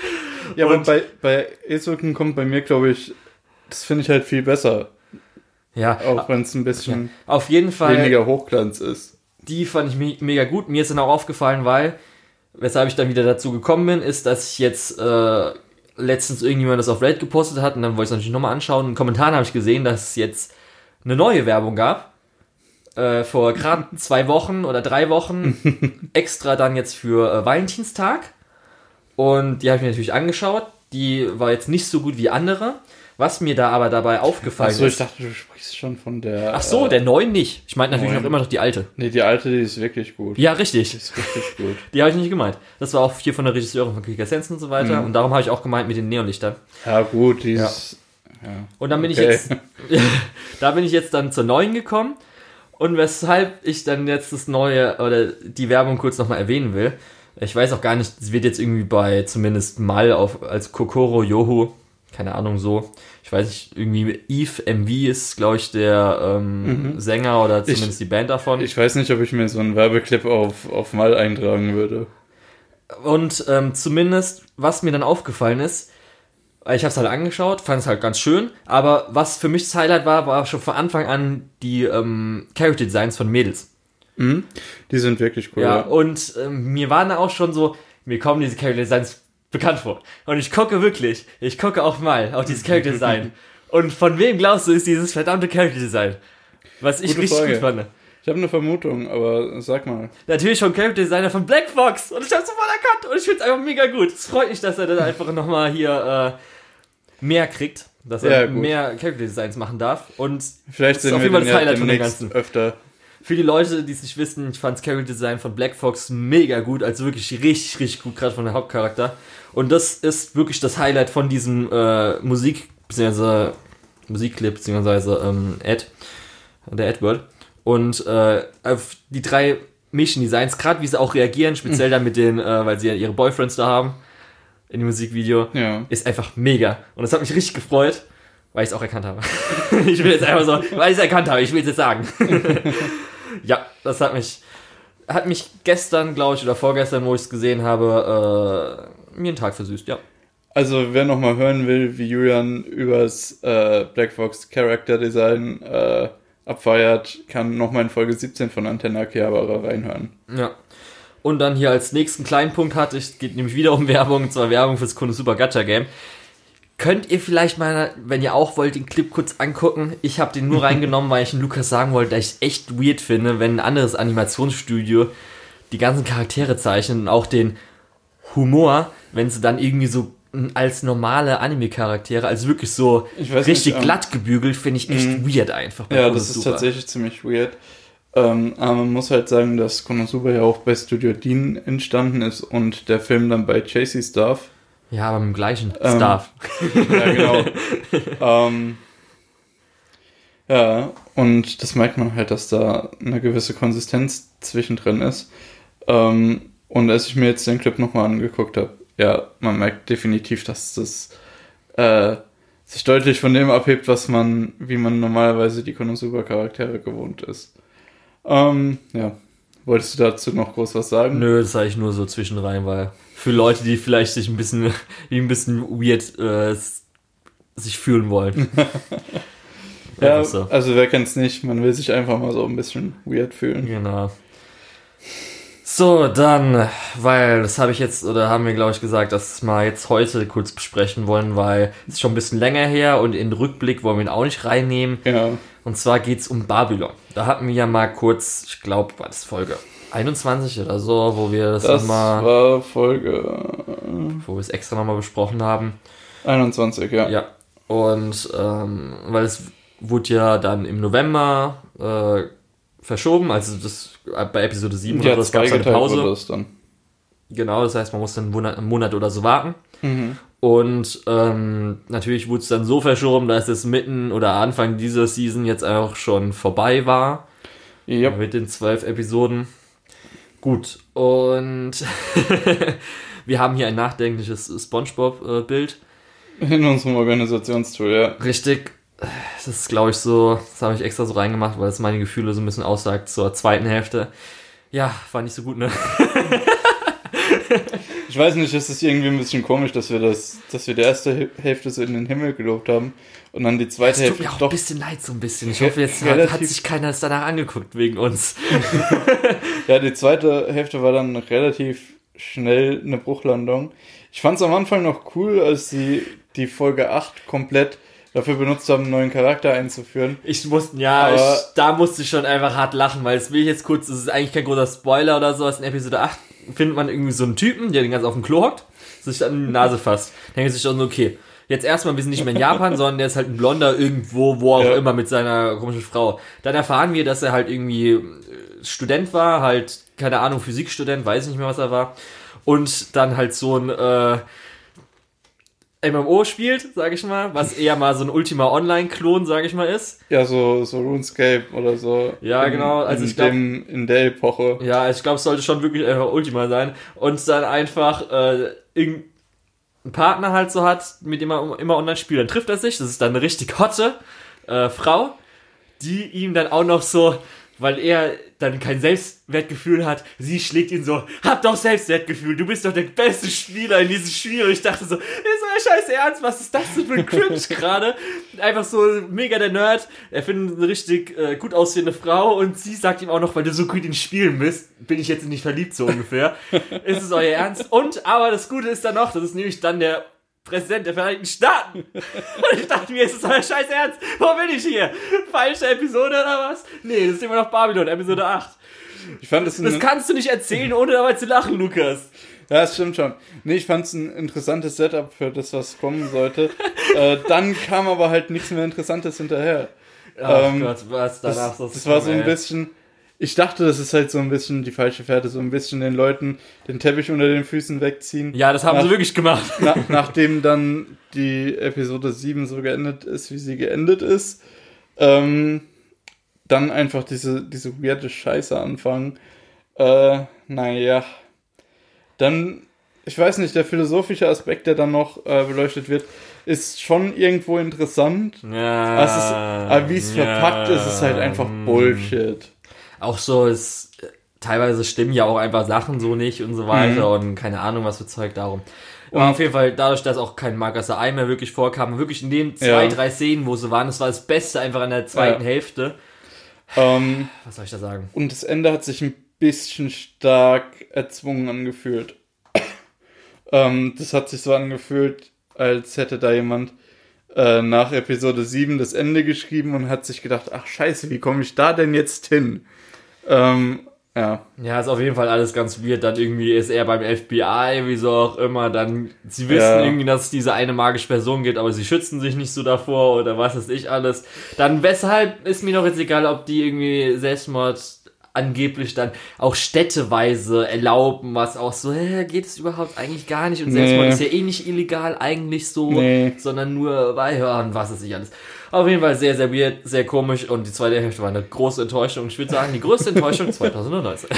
Ja, aber Und- bei, bei Esoken kommt bei mir, glaube ich, das finde ich halt viel besser. Ja, Auch wenn es ein bisschen auf jeden Fall, weniger Hochglanz ist. die fand ich me mega gut. Mir ist dann auch aufgefallen, weil, weshalb ich dann wieder dazu gekommen bin, ist, dass ich jetzt äh, letztens irgendjemand das auf Reddit gepostet hat und dann wollte ich es natürlich nochmal anschauen. In den Kommentaren habe ich gesehen, dass es jetzt eine neue Werbung gab. Äh, vor gerade zwei Wochen oder drei Wochen extra dann jetzt für äh, Valentinstag. Und die habe ich mir natürlich angeschaut. Die war jetzt nicht so gut wie andere. Was mir da aber dabei aufgefallen Achso, ich ist. dachte, du sprichst schon von der. Ach so, äh, der neuen nicht. Ich meinte natürlich neuen. noch immer noch die alte. Nee, die alte, die ist wirklich gut. Ja, Die richtig. ist richtig gut. Die habe ich nicht gemeint. Das war auch hier von der Regisseurin von Kika Sense und so weiter. Mhm. Und darum habe ich auch gemeint mit den Neonlichtern. Ja, gut, die ist. Ja. Und dann bin ich Okay. jetzt, da bin ich jetzt dann zur neuen gekommen. Und weshalb ich dann jetzt das neue oder die Werbung kurz nochmal erwähnen will. Ich weiß auch gar nicht, es wird jetzt irgendwie bei zumindest mal auf als Kokoro Yohu, keine Ahnung so. Ich weiß nicht, irgendwie Eve MV ist, glaube ich, der ähm, Sänger oder zumindest die Band davon. Ich weiß nicht, ob ich mir so einen Werbeclip auf, auf Mal eintragen würde. Und ähm, zumindest, was mir dann aufgefallen ist, ich habe es halt angeschaut, fand es halt ganz schön, aber was für mich das Highlight war, war schon von Anfang an die ähm, Character Designs von Mädels. Mhm. Die sind wirklich cool. Ja, Ja. und ähm, mir waren da auch schon so, mir kommen diese Character Designs bekannt vor. Und ich gucke wirklich, ich gucke auch mal auf dieses Character Design. Und von wem glaubst du, ist dieses verdammte Character Design? Was ich Gute richtig Frage. gut fand. Ich habe eine Vermutung, aber sag mal. Natürlich schon Character Designer von Black Fox. Und ich hab's sofort erkannt. Und ich find's einfach mega gut. Es freut mich, dass er dann einfach nochmal hier äh, mehr kriegt. Dass er gut. mehr Character Designs machen darf. Und Vielleicht Das ist sehen auf wir jeden Fall das Highlight von dem Ganzen. öfter. für die Leute, die es nicht wissen, ich fand's Character Design von Black Fox mega gut. Also wirklich richtig, richtig gut, gerade von der Hauptcharakter. Und das ist wirklich das Highlight von diesem äh, Musik, beziehungsweise Musikclip, beziehungsweise ähm, Ad, der Edward. Und äh, auf die drei Mission Designs, gerade wie sie auch reagieren, speziell dann mit den, äh, weil sie ja ihre Boyfriends da haben, in dem Musikvideo, Ja. ist einfach mega. Und das hat mich richtig gefreut, weil ich es auch erkannt habe. ich will jetzt einfach so, weil ich es erkannt habe, ich will es jetzt sagen. ja, das hat mich, hat mich gestern, glaube ich, oder vorgestern, wo ich es gesehen habe, äh, mir einen Tag versüßt, ja. Also wer nochmal hören will, wie Julian übers äh, Black Fox Character Design äh, abfeiert, kann nochmal in Folge 17 von Antenna Akihabara reinhören. Ja. Und dann hier als nächsten kleinen Punkt hatte ich, geht nämlich wieder um Werbung, und zwar Werbung fürs Konosuba Gacha Game. Könnt ihr vielleicht mal, wenn ihr auch wollt, den Clip kurz angucken? Ich habe den nur reingenommen, weil ich den Lukas sagen wollte, dass ich es echt weird finde, wenn ein anderes Animationsstudio die ganzen Charaktere zeichnet und auch den Humor, wenn sie dann irgendwie so mm, als normale Anime-Charaktere, also wirklich so richtig nicht, ähm, glatt gebügelt, finde ich echt weird einfach. Ja, das ist tatsächlich ziemlich weird. Ähm, aber man muss halt sagen, dass Konosuba ja auch bei Studio Dean entstanden ist und der Film dann bei JC Staff. Ja, aber mit dem gleichen Ähm, Staff. Ja, genau. ähm, ja, und das merkt man halt, dass da eine gewisse Konsistenz zwischendrin ist. Ähm, und als ich mir jetzt den Clip nochmal angeguckt habe, ja, man merkt definitiv, dass das äh, sich deutlich von dem abhebt, was man, wie man normalerweise die Konosuba-Charaktere gewohnt ist. Ähm, ja. Wolltest du dazu noch groß was sagen? Nö, das sage ich nur so zwischenrein, weil für Leute, die vielleicht sich ein bisschen, die ein bisschen weird äh, sich fühlen wollen. Ja, so. also wer kennt's nicht, man will sich einfach mal so ein bisschen weird fühlen. Genau. So, dann, weil das habe ich jetzt, oder haben wir, glaube ich, gesagt, dass wir jetzt heute kurz besprechen wollen, weil es ist schon ein bisschen länger her und in den Rückblick wollen wir ihn auch nicht reinnehmen. Ja, Und zwar geht's um Babylon. Da hatten wir ja mal kurz, ich glaube, war das Folge 21 oder so, wo wir das, das nochmal, war Folge wo wir es extra nochmal besprochen haben. 21, ja. Ja. Und ähm, weil es wurde ja dann im November äh, verschoben, also das bei Episode 7 oder Ja, so, es gab eine Pause. wurde es dann. Genau, das heißt, man muss dann einen Monat, oder so warten. Mhm. Und ähm, natürlich wurde es dann so verschoben, dass es mitten oder Anfang dieser Season jetzt auch schon vorbei war. Ja, Mit den zwölf Episoden. Gut, und wir haben hier ein nachdenkliches Spongebob-Bild. in unserem Organisationstool, ja. Richtig, das ist glaube ich so, das habe ich extra so reingemacht, weil es meine Gefühle so ein bisschen aussagt zur zweiten Hälfte. Ja, war nicht so gut, ne? Ich weiß nicht, es ist irgendwie ein bisschen komisch, dass wir das, dass wir die erste Hä- Hälfte so in den Himmel gelobt haben und dann die zweite Es tut Hälfte mir auch ein doch. bisschen leid, so ein bisschen. Ich hoffe, jetzt hat, hat sich keiner das danach angeguckt wegen uns. Ja, die zweite Hälfte war dann relativ schnell eine Bruchlandung. Ich fand es am Anfang noch cool, als sie die Folge 8 komplett dafür benutzt haben, einen neuen Charakter einzuführen. Ich musste, ja, ich, da musste ich schon einfach hart lachen, weil es will ich jetzt kurz, das ist eigentlich kein großer Spoiler oder sowas. In Episode 8 findet man irgendwie so einen Typen, der den ganz auf dem Klo hockt, sich dann in die Nase fasst. Denkt sich schon so, okay, jetzt erstmal, wir sind nicht mehr in Japan, sondern der ist halt ein Blonder irgendwo, wo auch Ja. immer, mit seiner komischen Frau. Dann erfahren wir, dass er halt irgendwie äh, Student war, halt, keine Ahnung, Physikstudent, weiß nicht mehr, was er war. Und dann halt so ein, äh, MMO spielt, sag ich mal, was eher mal so ein Ultima Online-Klon, sag ich mal, ist. Ja, so, so RuneScape oder so. Ja, in, genau, also in, ich glaub- dem, in der Epoche. Ja, also ich glaube, es sollte schon wirklich einfach Ultima sein. Und dann einfach äh, irgendein Partner halt so hat, mit dem er immer online spielt. Dann trifft er sich, das ist dann eine richtig hotte äh, Frau, die ihm dann auch noch so, weil er dann kein Selbstwertgefühl hat, sie schlägt ihn so, hab doch Selbstwertgefühl, du bist doch der beste Spieler in diesem Spiel. Und ich dachte so, ist euer Scheiß Ernst? Was ist das denn für ein Cringe gerade? Einfach so mega der Nerd. Er findet eine richtig äh, gut aussehende Frau und sie sagt ihm auch noch, weil du so gut in Spielen bist, bin ich jetzt nicht verliebt, so ungefähr. ist es euer Ernst? Und, aber das Gute ist dann noch, das ist nämlich dann der Präsident der Vereinigten Staaten. Und ich dachte mir, ist das euer Scheiß Ernst? Wo bin ich hier? Falsche Episode oder was? Nee, das ist immer noch Babylon, Episode 8. Ich fand das, Das kannst du nicht erzählen, ohne dabei zu lachen, Lukas. ja, das stimmt schon. Nee, ich fand es ein interessantes Setup für das, was kommen sollte. äh, dann kam aber halt nichts mehr Interessantes hinterher. Ach Ähm, Gott, was danach Das, das war so ein bisschen. Ich dachte, das ist halt so ein bisschen die falsche Fährte, so ein bisschen den Leuten den Teppich unter den Füßen wegziehen. Ja, das haben Nach- sie wirklich gemacht. Na, nachdem dann die Episode 7 so geendet ist, wie sie geendet ist, ähm, dann einfach diese, diese weirde Scheiße anfangen. Äh, naja. Dann, ich weiß nicht, der philosophische Aspekt, der dann noch äh, beleuchtet wird, ist schon irgendwo interessant. Ja. Aber, es ist, aber wie es verpackt ist, ist halt einfach Bullshit. Auch so, es teilweise stimmen ja auch einfach Sachen so nicht und so weiter und keine Ahnung, was für Zeug darum. Und auf jeden Fall, dadurch, dass auch kein Marcus Ei mehr wirklich vorkam, wirklich in den zwei, Ja. drei Szenen, wo sie waren, das war das Beste einfach in der zweiten Ja. Hälfte. Ähm, Was soll ich da sagen? Und das Ende hat sich ein bisschen stark erzwungen angefühlt. ähm, das hat sich so angefühlt, als hätte da jemand äh, nach Episode 7 das Ende geschrieben und hat sich gedacht, ach scheiße, wie komme ich da denn jetzt hin? Ähm, ja, Ja, ist auf jeden Fall alles ganz weird. Dann irgendwie ist er beim FBI, wieso auch immer. Dann, sie wissen Ja. irgendwie, dass es diese eine magische Person gibt, aber sie schützen sich nicht so davor oder was weiß ich alles. Dann, weshalb ist mir doch jetzt egal, ob die irgendwie Selbstmord angeblich dann auch städteweise erlauben, was auch so, hä, geht es überhaupt eigentlich gar nicht und Nee. Selbstmord ist ja eh nicht illegal eigentlich so, Nee. sondern nur bei Hören, was ist nicht alles. Auf jeden Fall sehr, sehr weird, sehr komisch und die zweite Hälfte war eine große Enttäuschung. Ich würde sagen, die größte Enttäuschung 2019.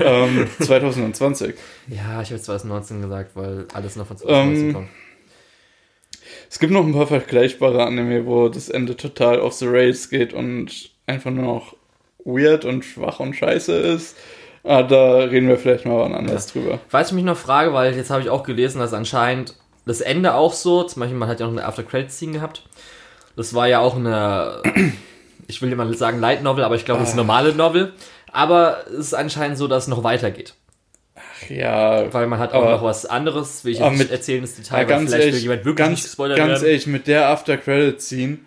ähm, 2020. Ja, ich habe 2019 gesagt, weil alles noch von 2019 Ähm, kommt. Es gibt noch ein paar vergleichbare Anime, wo das Ende total off the rails geht und einfach nur noch weird und schwach und scheiße ist. Ah, da reden wir vielleicht mal wann anders drüber. Falls ich mich noch frage, weil jetzt habe ich auch gelesen, dass anscheinend das Ende auch so, zum Beispiel man hat ja noch eine After Credits Scene gehabt. Das war ja auch eine, ich will immer sagen Light Novel, aber ich glaube, das ist eine normale Novel. Aber es ist anscheinend so, dass es noch weitergeht. Ja, Weil man hat auch noch was anderes, will ich jetzt nicht mit- erzählen, das Ja, Detail, weil ganz vielleicht will ehrlich, jemand wirklich nicht ganz, gespoilert ganz werden. ehrlich, mit der After Credit Scene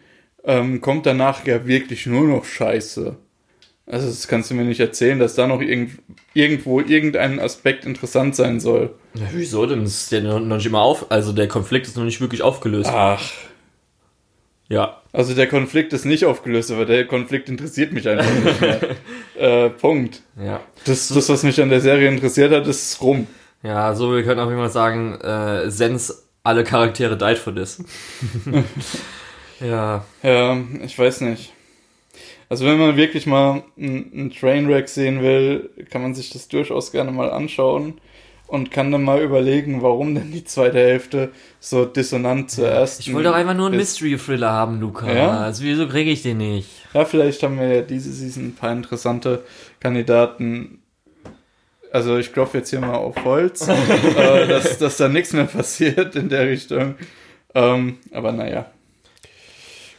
ähm, kommt danach ja wirklich nur noch Scheiße. Also das kannst du mir nicht erzählen, dass da noch irgend, irgendwo irgendein Aspekt interessant sein soll. Ja, wieso denn? Das ist ja noch noch nicht immer auf, also der Konflikt ist noch nicht wirklich aufgelöst. Ach, Ja. also der Konflikt ist nicht aufgelöst, aber der Konflikt interessiert mich einfach nicht mehr. äh, Punkt. Ja. Das, das, was mich an der Serie interessiert hat, ist rum. Ja, so, wir können auch immer sagen, äh, Sens alle Charaktere died for this. ja. Ja, ich weiß nicht. Also wenn man wirklich mal ein, ein Trainwreck sehen will, kann man sich das durchaus gerne mal anschauen und kann dann mal überlegen, warum denn die zweite Hälfte so dissonant zur ersten Ich wollte doch einfach nur einen. Mystery-Thriller haben, Luca. Ja? Also wieso kriege ich den nicht? Ja, vielleicht haben wir ja diese Season ein paar interessante Kandidaten. Also ich klopfe jetzt hier mal auf Holz, äh, dass, dass da nichts mehr passiert in der Richtung. Ähm, aber naja.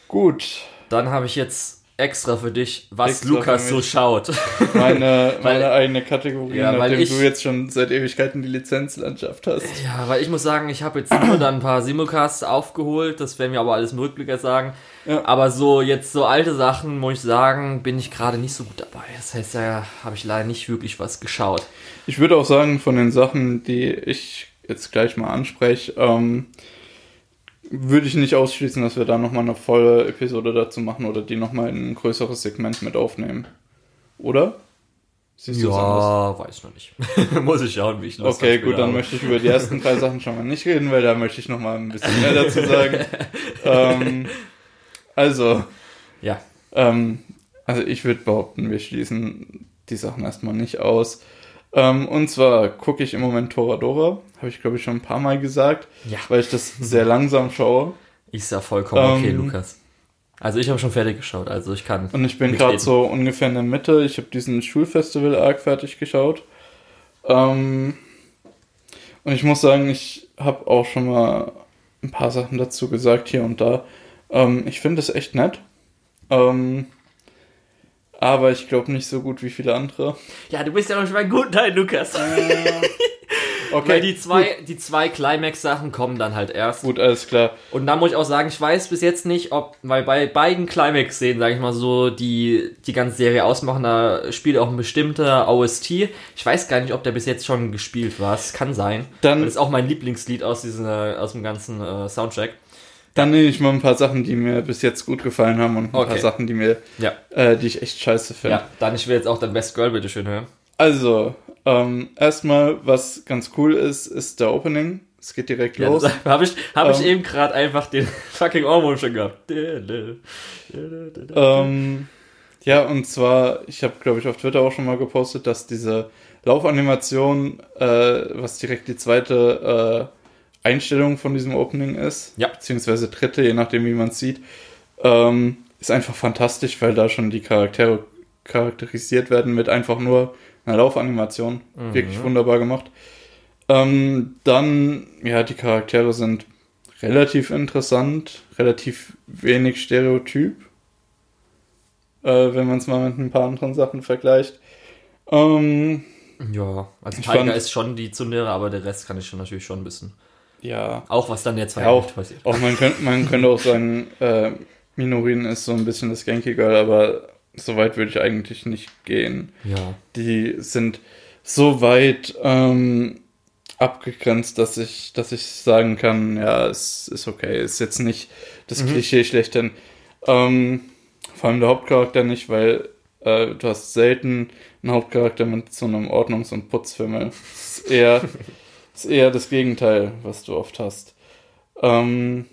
Gut. Dann habe ich jetzt extra für dich, was Extra Lukas so schaut. Meine, Weil- meine eigene Kategorie, Ja, weil nachdem ich- du jetzt schon seit Ewigkeiten die Lizenzlandschaft hast. ja, weil ich muss sagen, ich habe jetzt nur dann ein paar Simulcasts aufgeholt. Das werden wir aber alles im Rückblick sagen. Ja. Aber so jetzt so alte Sachen, muss ich sagen, bin ich gerade nicht so gut dabei. Das heißt, da habe ich leider nicht wirklich was geschaut. Ich würde auch sagen, von den Sachen, die ich jetzt gleich mal anspreche, ähm, würde ich nicht ausschließen, dass wir da nochmal eine volle Episode dazu machen oder die nochmal in ein größeres Segment mit aufnehmen. Oder? Siehst du es anders? Ja, weiß noch nicht. muss ich schauen, wie ich Lust Okay, gut, dann aber- möchte ich über die ersten drei Sachen schon mal nicht reden, weil da möchte ich noch mal ein bisschen mehr dazu sagen. ähm, also, Ja. ähm, also ich würde behaupten, wir schließen die Sachen erstmal nicht aus. Ähm, und zwar gucke ich im Moment Toradora, habe ich glaube ich schon ein paar Mal gesagt, Ja. weil ich das sehr langsam schaue. Ist ja vollkommen okay, Ähm, Lukas. Also ich habe schon fertig geschaut, also ich kann. Und ich bin gerade so ungefähr in der Mitte. Ich habe diesen Schulfestival-Arc fertig geschaut. Ähm, und ich muss sagen, ich habe auch schon mal ein paar Sachen dazu gesagt hier und da. Ähm, ich finde es echt nett. Ähm, aber ich glaube nicht so gut wie viele andere. Ja, du bist ja noch schon bei guten Teil, Lukas. Äh, okay, Weil die zwei, die zwei Climax-Sachen kommen dann halt erst. Gut, alles klar. Und da muss ich auch sagen, ich weiß bis jetzt nicht, ob, weil bei beiden Climax-Szenen, sage ich mal so, die die ganze Serie ausmachen, da spielt auch ein bestimmter OST. Ich weiß gar nicht, ob der bis jetzt schon gespielt war. Es kann sein. Dann- das ist auch mein Lieblingslied aus, diesem, aus dem ganzen äh, Soundtrack. Dann nehme ich mal ein paar Sachen, die mir bis jetzt gut gefallen haben und ein paar Okay. Sachen, die mir, Ja. äh, die ich echt scheiße finde. Ja, dann ich will jetzt auch dein Best Girl bitte schön hören. Also, ähm, erstmal, was ganz cool ist, ist der Opening. Es geht direkt Ja, los. habe ich, hab ich Ähm. eben gerade einfach den fucking Ohrwurm schon gehabt. Ähm, ja, und zwar, ich habe, glaube ich, auf Twitter auch schon mal gepostet, dass diese Laufanimation, äh, was direkt die zweite äh, Einstellung von diesem Opening ist, Ja. beziehungsweise dritte, je nachdem, wie man es sieht, ähm, ist einfach fantastisch, weil da schon die Charaktere charakterisiert werden mit einfach nur einer Laufanimation. Wirklich wunderbar gemacht. Ähm, dann, ja, die Charaktere sind relativ interessant, relativ wenig Stereotyp, äh, wenn man es mal mit ein paar anderen Sachen vergleicht. Ähm, Ja, also Tiger fand- ist schon die Zundere, aber der Rest kann ich schon natürlich schon wissen. Ja, Auch was dann jetzt Ja, auch, passiert. auch man, könnte, man könnte auch sagen, äh, Minorin ist so ein bisschen das Genki Girl, aber so weit würde ich eigentlich nicht gehen. Ja. Die sind so weit ähm, abgegrenzt, dass ich, dass ich sagen kann, ja, es ist okay, ist jetzt nicht das Klischee schlechthin. Ähm, vor allem der Hauptcharakter nicht, weil äh, du hast selten einen Hauptcharakter mit so einem Ordnungs- und Putzfimmel. Das ist eher, ist eher das Gegenteil, was du oft hast. Ähm,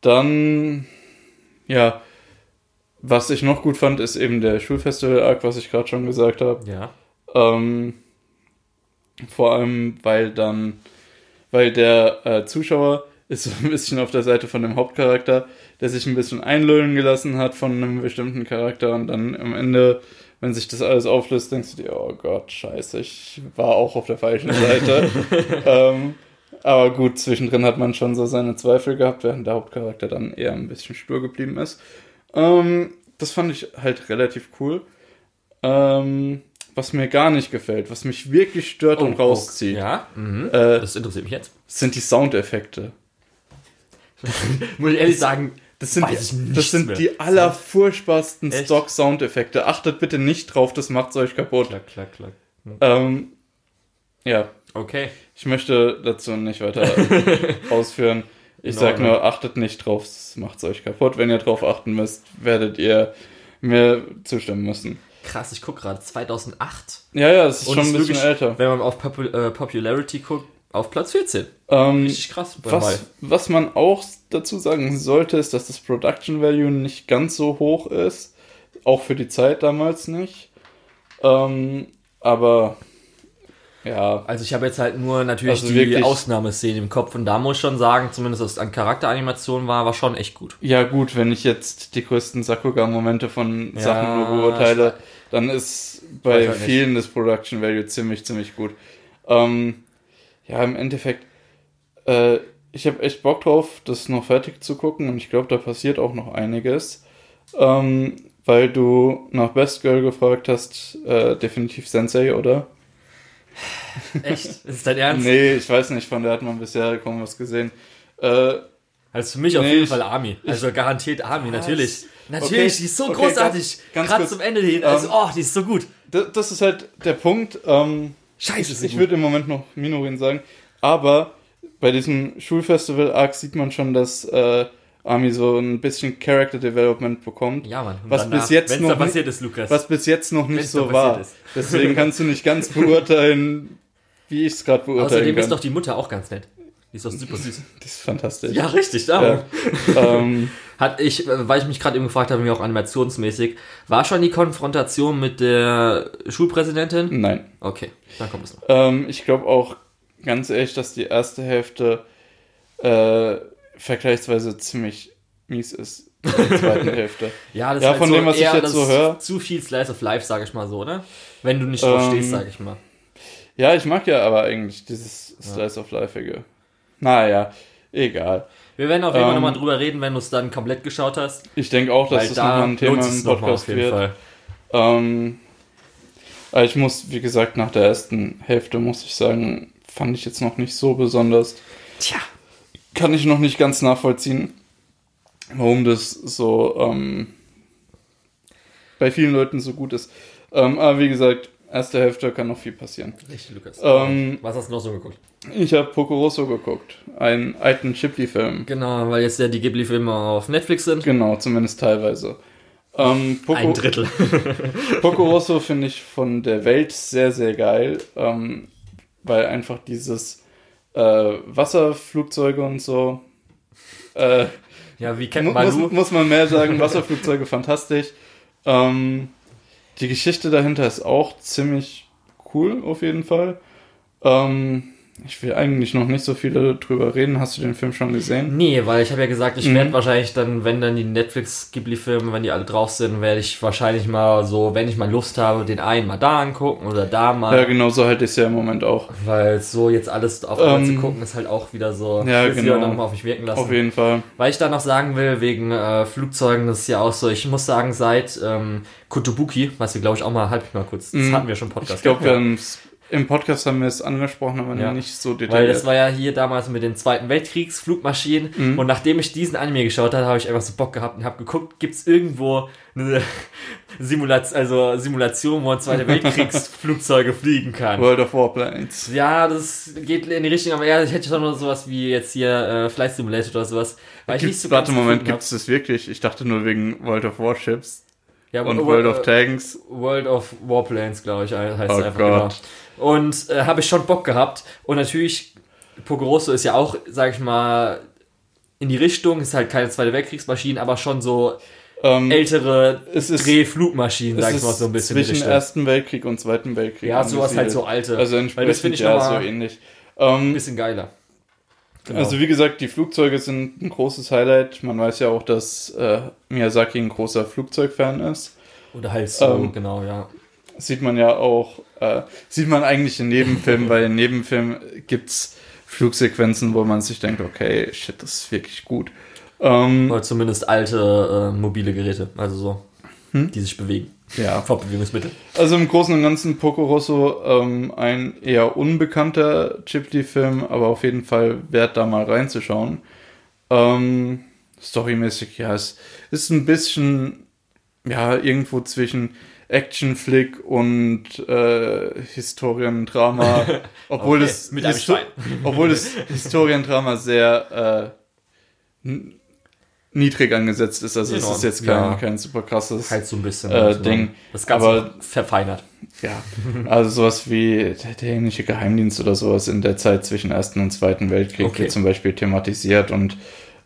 dann, ja, was ich noch gut fand, ist eben der Schulfestival-Arc, was ich gerade schon gesagt habe. Ja. Ähm, vor allem, weil dann, weil der äh, Zuschauer ist so ein bisschen auf der Seite von dem Hauptcharakter, der sich ein bisschen einlullen gelassen hat von einem bestimmten Charakter und dann am Ende, wenn sich das alles auflöst, denkst du dir, oh Gott, scheiße, ich war auch auf der falschen Seite. ähm, aber gut, zwischendrin hat man schon so seine Zweifel gehabt, während der Hauptcharakter dann eher ein bisschen stur geblieben ist. Ähm, das fand ich halt relativ cool. Ähm, was mir gar nicht gefällt, was mich wirklich stört und rauszieht, Oh, Ja. Mhm. äh, Das interessiert mich jetzt. sind die Soundeffekte. Muss ich ehrlich sagen, Das sind, die, das sind mehr. die allerfurchtbarsten? Stock-Soundeffekte. Achtet bitte nicht drauf, das macht's euch kaputt. klack, klack, klack. Ähm, ja, Okay. ich möchte dazu nicht weiter ausführen. Ich In sag nur, achtet nicht drauf, das macht's euch kaputt. Wenn ihr drauf achten müsst, werdet ihr mir zustimmen müssen. Krass, ich guck gerade 2008. Ja, ja, es ist Und schon ein bisschen wirklich, älter. Wenn man auf Popu äh, Popularity guckt, auf Platz 14. Ähm, Richtig krass. Was, was man auch dazu sagen sollte, ist, dass das Production Value nicht ganz so hoch ist. Auch für die Zeit damals nicht. Ähm, aber ja, Also ich habe jetzt halt nur natürlich Also die wirklich- Ausnahmeszene im Kopf und da muss ich schon sagen, zumindest was an Charakteranimation war, war schon echt gut. ja gut, wenn ich jetzt die größten Sakuga-Momente von Ja, Sachen nur beurteile, dann ist bei halt nicht. vielen das Production Value ziemlich, ziemlich gut. Ähm, ja, im Endeffekt, äh, ich habe echt Bock drauf, das noch fertig zu gucken und ich glaube, da passiert auch noch einiges. Ähm, weil du nach Best Girl gefragt hast, äh, definitiv Sensei, oder? Echt? Ist dein Ernst? Nee, ich weiß nicht, von der hat man bisher kaum was gesehen. Äh, Also für mich auf Nee, jeden Fall Army. Also garantiert Army, natürlich. Natürlich, Okay, die ist so okay, großartig. ganz- ganz Gerade kurz. zum Ende hin. Also, Ähm, oh, die ist so gut. d- das ist halt der Punkt. Ähm, Scheiße, ist ich würde im Moment noch Minorin sagen, aber bei diesem Schulfestival-Arc sieht man schon, dass äh, Army so ein bisschen Character Development bekommt. Ja, Mann. Was bis jetzt noch nicht- ist, Lukas. Was bis jetzt noch nicht Wenn's so war. ist. Deswegen kannst du nicht ganz beurteilen, wie ich es gerade beurteilen Außerdem kann. ist doch die Mutter auch ganz nett. Die ist doch super süß. das ist fantastisch. ja, richtig, darum. Ja. ähm, Hat ich, weil ich mich gerade eben gefragt habe, wie auch animationsmäßig, war schon die Konfrontation mit der Schulpräsidentin? nein. Okay, dann kommt es noch. Ähm, ich glaube auch ganz ehrlich, dass die erste Hälfte äh, vergleichsweise ziemlich mies ist. In der zweiten Hälfte. Ja, das Ja, ist halt von so dem, was ich eher jetzt so höre. Zu viel Slice of Life, sage ich mal so, ne? Wenn du nicht drauf Ähm, stehst, sage ich mal. Ja, ich mag ja aber eigentlich dieses Slice of Lifeige. Naja, egal. Wir werden auf jeden Fall Ähm, nochmal drüber reden, wenn du es dann komplett geschaut hast. Ich denke auch, dass das da nochmal ein Thema im Podcast auf jeden wird. Fall. Ähm, aber ich muss, wie gesagt, nach der ersten Hälfte muss ich sagen, fand ich jetzt noch nicht so besonders. Tja. Kann ich noch nicht ganz nachvollziehen, warum das so ähm, bei vielen Leuten so gut ist. Ähm, aber wie gesagt, erste Hälfte kann noch viel passieren. Richtig, Lukas. Ähm, Was hast du noch so geguckt? Ich habe Poco Rosso geguckt, einen alten Ghibli-Film. Genau, weil jetzt ja die Ghibli-Filme auf Netflix sind. Genau, zumindest teilweise. Ähm, Poco, Ein Drittel. Poco Rosso finde ich von der Welt sehr, sehr geil, ähm, weil einfach dieses äh, Wasserflugzeuge und so. Äh, ja, wie kennt muss, Balu? muss man mehr sagen, Wasserflugzeuge fantastisch. Ähm, die Geschichte dahinter ist auch ziemlich cool, auf jeden Fall. Ähm, ich will eigentlich noch nicht so viele drüber reden. Hast du den Film schon gesehen? Nee, weil ich habe ja gesagt, ich Mhm. werde wahrscheinlich dann, wenn dann die Netflix-Ghibli-Filme, wenn die alle drauf sind, werde ich wahrscheinlich mal so, wenn ich mal Lust habe, den einen mal da angucken oder da mal. Ja, genau so halte ich es ja im Moment auch. Weil so jetzt alles auf einmal Ähm, zu gucken, ist halt auch wieder so. ja, genau. sie auch noch mal auf mich wirken lassen. Auf jeden Fall. Weil ich da noch sagen will, wegen äh, Flugzeugen, das ist ja auch so, ich muss sagen, seit ähm, Kotobuki, was wir glaube ich auch mal, mich mal kurz, das Mhm. hatten wir schon Podcast. Ich glaube, wir haben's- im Podcast haben wir es angesprochen, aber Ja. nicht so Weil detailliert. das war ja hier damals mit den Zweiten Weltkriegsflugmaschinen Mhm. und nachdem ich diesen Anime geschaut habe, habe ich einfach so Bock gehabt und habe geguckt, gibt es irgendwo eine Simulation, also Simulation, wo ein Zweite Weltkriegsflugzeuge fliegen kann. World of Warplanes. Ja, das geht in die Richtung, aber ja, ich hätte schon noch sowas wie jetzt hier äh, Flight Simulator oder sowas. Weil ich nicht Gibt's, so warte, Moment, gibt es das wirklich? Ich dachte nur wegen World of Warships ja, und World of Tanks. World of Warplanes, glaube ich, heißt Oh es einfach Gott. genau. Und äh, habe ich schon Bock gehabt. Und natürlich, Pogoroso ist ja auch, sag ich mal, in die Richtung, ist halt keine Zweite Weltkriegsmaschine, aber schon so Ähm, ältere Drehflugmaschinen, sag ich mal so ein bisschen. zwischen. Ersten Weltkrieg und Zweiten Weltkrieg. ja, sowas halt so alte. Also Weil entsprechend das finde ich ja so ähnlich. ein Ähm, bisschen geiler. Genau. Also wie gesagt, die Flugzeuge sind ein großes Highlight. Man weiß ja auch, dass äh, Miyazaki ein großer Flugzeugfan ist. Oder halt so, ähm, genau, ja. Sieht man ja auch, äh, sieht man eigentlich in Nebenfilmen, weil in Nebenfilmen gibt's Flugsequenzen, wo man sich denkt, okay, shit, das ist wirklich gut. Ähm, Oder zumindest alte äh, mobile Geräte, also so, Hm? die sich bewegen. ja. Fortbewegungsmittel. Also im Großen und Ganzen Poco Rosso ähm, ein eher unbekannter Ghibli-Film, aber auf jeden Fall wert, da mal reinzuschauen. Ähm, storymäßig, ja, es ist ein bisschen, ja, irgendwo zwischen Action-Flick und äh, Historiendrama, obwohl Okay, es mit einem Histo- Schwein. obwohl das Historiendrama sehr äh, niedrig angesetzt ist. Also es ist jetzt kein, ja. kein super krasses Halt so ein bisschen. Äh, Ding. Das Ganze Aber- verfeinert. ja, also sowas wie der dänische Geheimdienst oder sowas in der Zeit zwischen Ersten und Zweiten Weltkrieg Okay. wird zum Beispiel thematisiert und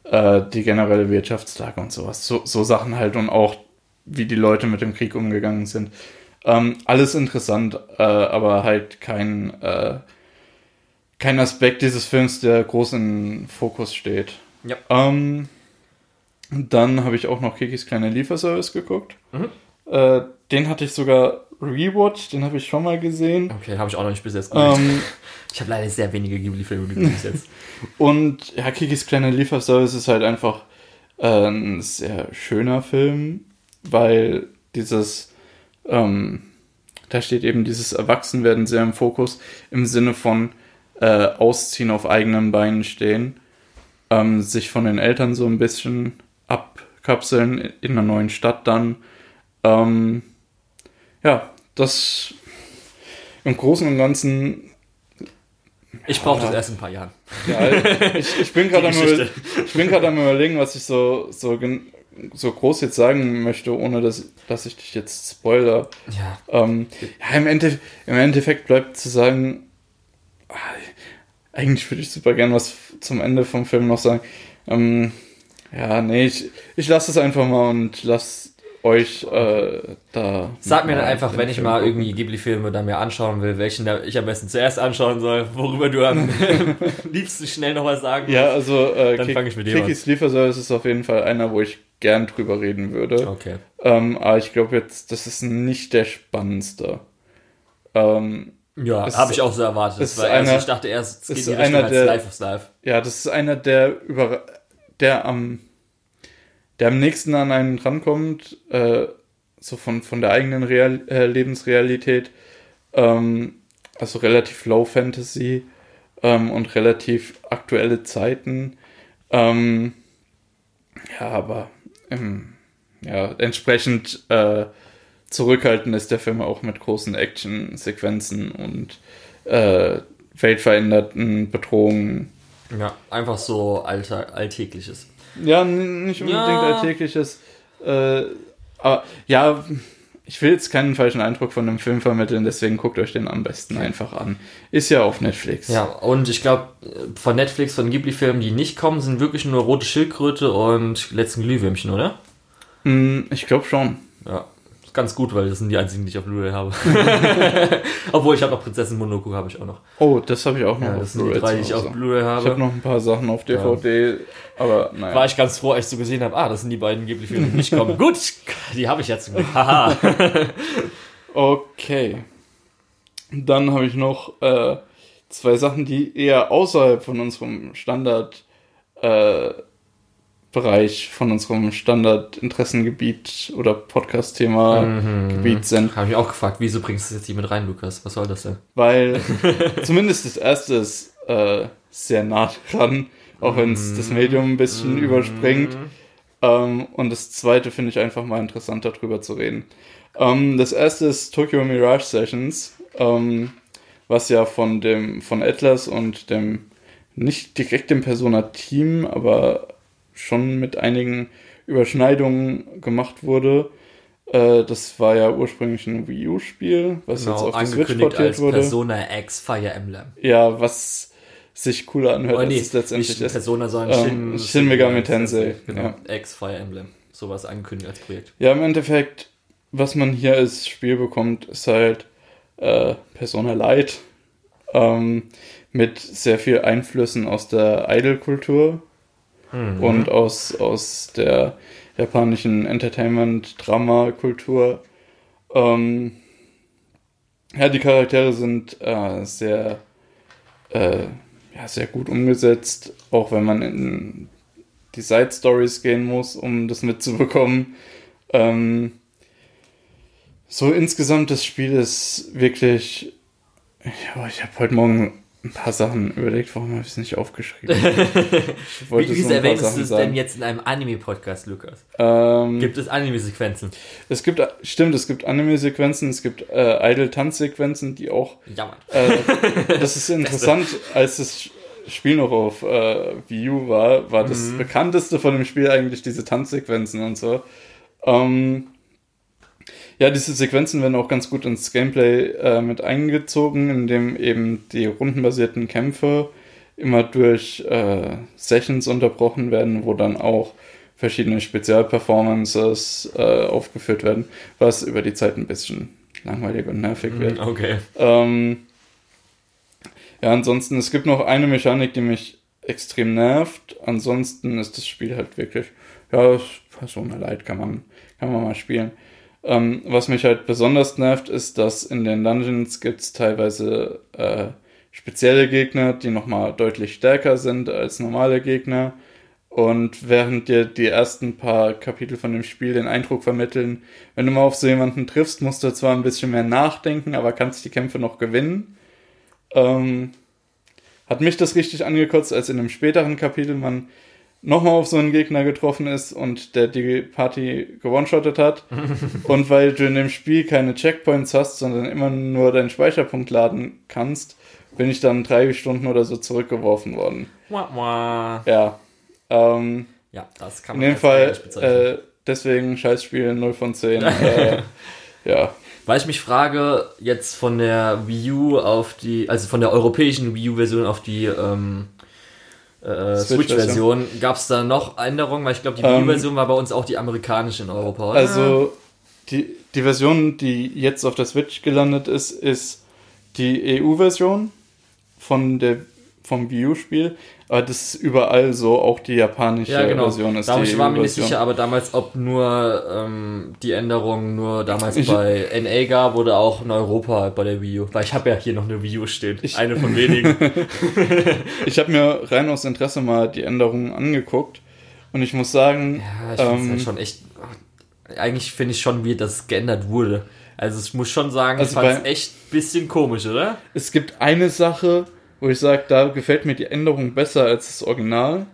äh, die generelle Wirtschaftslage und sowas. So, so Sachen halt und auch, wie die Leute mit dem Krieg umgegangen sind. Ähm, alles interessant, äh, aber halt kein, äh, kein Aspekt dieses Films, der groß in Fokus steht. Ja. Ähm, dann habe ich auch noch Kikis kleine Lieferservice geguckt. Mhm. Äh, den hatte ich sogar rewatcht, den habe ich schon mal gesehen. Okay, habe ich auch noch nicht bis jetzt gesehen. Ähm, ich habe leider sehr wenige Ghibli-Filme gesehen bis jetzt. und ja, Kikis kleiner Lieferservice ist halt einfach äh, ein sehr schöner Film, weil dieses, ähm, da steht eben dieses Erwachsenwerden sehr im Fokus, im Sinne von äh, Ausziehen auf eigenen Beinen stehen, ähm, sich von den Eltern so ein bisschen abkapseln in einer neuen Stadt dann. Ähm, ja, das im Großen und Ganzen Ich brauche das erst in ein paar Jahren. Ja, ich, ich bin gerade am, überlegen, was ich so, so, gen- so groß jetzt sagen möchte, ohne dass, dass ich dich jetzt spoiler. Ja. Ähm, ja, im, Endeffekt, im Endeffekt bleibt zu sagen, ah, eigentlich würde ich super gern was zum Ende vom Film noch sagen. Ähm, ja, nee, ich, ich lasse es einfach mal und lass euch äh, da. Sag mir dann einfach, wenn ich Film mal gucken. irgendwie Ghibli-Filme dann mir anschauen will, welchen ich am besten zuerst anschauen soll, worüber du am liebsten schnell noch was sagen Ja, also äh, Dann Kik- fang ich mit Kikis Lieferservice ist auf jeden Fall einer, wo ich gern drüber reden würde. Okay. Ähm, aber ich glaube jetzt, das ist nicht der spannendste. Ähm, Ja, habe ich auch so erwartet. ist weil erst, einer- ich dachte erst, es geht in Richtung als der- Life of Life. Ja, das ist einer der über der am der am nächsten an einen rankommt, äh, so von, von der eigenen Real, äh, Lebensrealität. Ähm, also relativ Low Fantasy ähm, und relativ aktuelle Zeiten. Ähm, ja, aber ähm, ja, entsprechend äh, zurückhaltend ist der Film auch mit großen Action-Sequenzen und äh, weltveränderten Bedrohungen. Ja, einfach so alter, alltägliches. Ja, nicht unbedingt Ja. alltägliches. Äh, aber ja, ich will jetzt keinen falschen Eindruck von dem Film vermitteln, deswegen guckt euch den am besten einfach an. Ist ja auf Netflix. Ja, und ich glaube, von Netflix, von Ghibli-Filmen, die nicht kommen, sind wirklich nur Rote Schildkröte und letzten Glühwürmchen, oder? Mm, Ich glaube schon. Ja, ganz gut, weil das sind die einzigen, die ich auf Blu-ray habe. Obwohl, ich habe noch Prinzessin Monoku, habe ich auch noch. Oh, das habe ich auch noch Ja, das sind die drei, die ich auf. Blu-ray Ich habe habe. noch ein paar Sachen auf DVD, aber naja. War ich ganz froh, als ich so gesehen habe, ah, das sind die beiden Ghibli-Filme, die nicht kommen. Gut, die habe ich jetzt. Haha. Okay. Dann habe ich noch äh, zwei Sachen, die eher außerhalb von unserem Standard äh, Bereich, von unserem Standard-Interessengebiet oder Podcast-Thema Gebiet sind. habe ich auch gefragt, wieso bringst du das jetzt hier mit rein, Lukas? Was soll das denn? Weil zumindest das erste ist äh, sehr nah dran, auch wenn es das Medium ein bisschen überspringt. Ähm, und das zweite finde ich einfach mal interessant, darüber zu reden. Ähm, das erste ist Tokyo Mirage Sessions, ähm, was ja von dem von Atlas und dem nicht direkt dem Persona-Team, aber schon mit einigen Überschneidungen gemacht wurde. Äh, das war ja ursprünglich ein Wii U-Spiel, was jetzt Genau, auf die Switch angekündigt portiert als wurde. Persona X Fire Emblem. Ja, was sich cooler anhört, Oh, als nee, es letztendlich nicht. Persona, sondern Ähm, Shin Megami Tensei, Genau, X Fire Emblem. Sowas angekündigt als Projekt. Ja, im Endeffekt, was man hier als Spiel bekommt, ist halt äh, Persona Light ähm, mit sehr viel Einflüssen aus der Idol-Kultur und aus, aus der japanischen Entertainment-Drama-Kultur. Ähm, ja, die Charaktere sind äh, sehr, äh, ja, sehr gut umgesetzt, auch wenn man in die Side-Stories gehen muss, um das mitzubekommen. Ähm, so insgesamt das Spiel ist wirklich. Ja, ich habe heute Morgen ein paar Sachen überlegt, warum habe ich es nicht aufgeschrieben. Ich wollte Wie, so erwähnst du es denn jetzt in einem Anime-Podcast, Lukas? Ähm, Gibt es Anime-Sequenzen? es gibt, stimmt, es gibt Anime-Sequenzen, es gibt äh, Idle-Tanz-Sequenzen, die auch Ja, Mann. Äh, das ist interessant, als das Spiel noch auf äh, Wii U war, war das Mhm. bekannteste von dem Spiel eigentlich diese Tanzsequenzen und so. Ähm, ja, diese Sequenzen werden auch ganz gut ins Gameplay äh, mit eingezogen, indem eben die rundenbasierten Kämpfe immer durch äh, Sessions unterbrochen werden, wo dann auch verschiedene Spezialperformances äh, aufgeführt werden, was über die Zeit ein bisschen langweilig und nervig wird. Okay. Ähm, ja, ansonsten, es gibt noch eine Mechanik, die mich extrem nervt. Ansonsten ist das Spiel halt wirklich, ja, Persona Light kann man, kann man mal spielen. Ähm, was mich halt besonders nervt, ist, dass in den Dungeons gibt es teilweise äh, spezielle Gegner, die nochmal deutlich stärker sind als normale Gegner. Und während dir die ersten paar Kapitel von dem Spiel den Eindruck vermitteln, wenn du mal auf so jemanden triffst, musst du zwar ein bisschen mehr nachdenken, aber kannst die Kämpfe noch gewinnen. Ähm, hat mich das richtig angekotzt, als in einem späteren Kapitel man nochmal auf so einen Gegner getroffen ist und der die Party gewonshottet hat. und weil du in dem Spiel keine Checkpoints hast, sondern immer nur deinen Speicherpunkt laden kannst, bin ich dann drei Stunden oder so zurückgeworfen worden. Ja. Ähm, Ja, das kann in man dem als Fall, äh, deswegen Scheißspiel 0 von 10. äh, ja. Weil ich mich frage, jetzt von der Wii U auf die, also von der europäischen Wii U-Version auf die ähm, äh, Switch-Version. Switch-Version, gab es da noch Änderungen? Weil ich glaube, die Ähm, Wii U-Version war bei uns auch die amerikanische in Europa, oder? Also die, die Version, die jetzt auf der Switch gelandet ist, ist die EU-Version von der vom Wii U-Spiel, aber das ist überall so, auch die japanische Ja, genau. Version ist Darum, die ich war mir nicht sicher, aber damals, ob nur ähm, die Änderung nur damals Ich- bei NA gab oder auch in Europa bei der Wii U. Weil ich habe ja hier noch eine Wii U stehen. Ich- Eine von wenigen. Ich habe mir rein aus Interesse mal die Änderungen angeguckt und ich muss sagen, Ja, ich finde ähm, halt schon echt. Eigentlich finde ich schon dass es geändert wurde. Also ich muss schon sagen, Also ich fand es echt ein bisschen komisch, oder? es gibt eine Sache, wo ich sage, da gefällt mir die Änderung besser als das Original.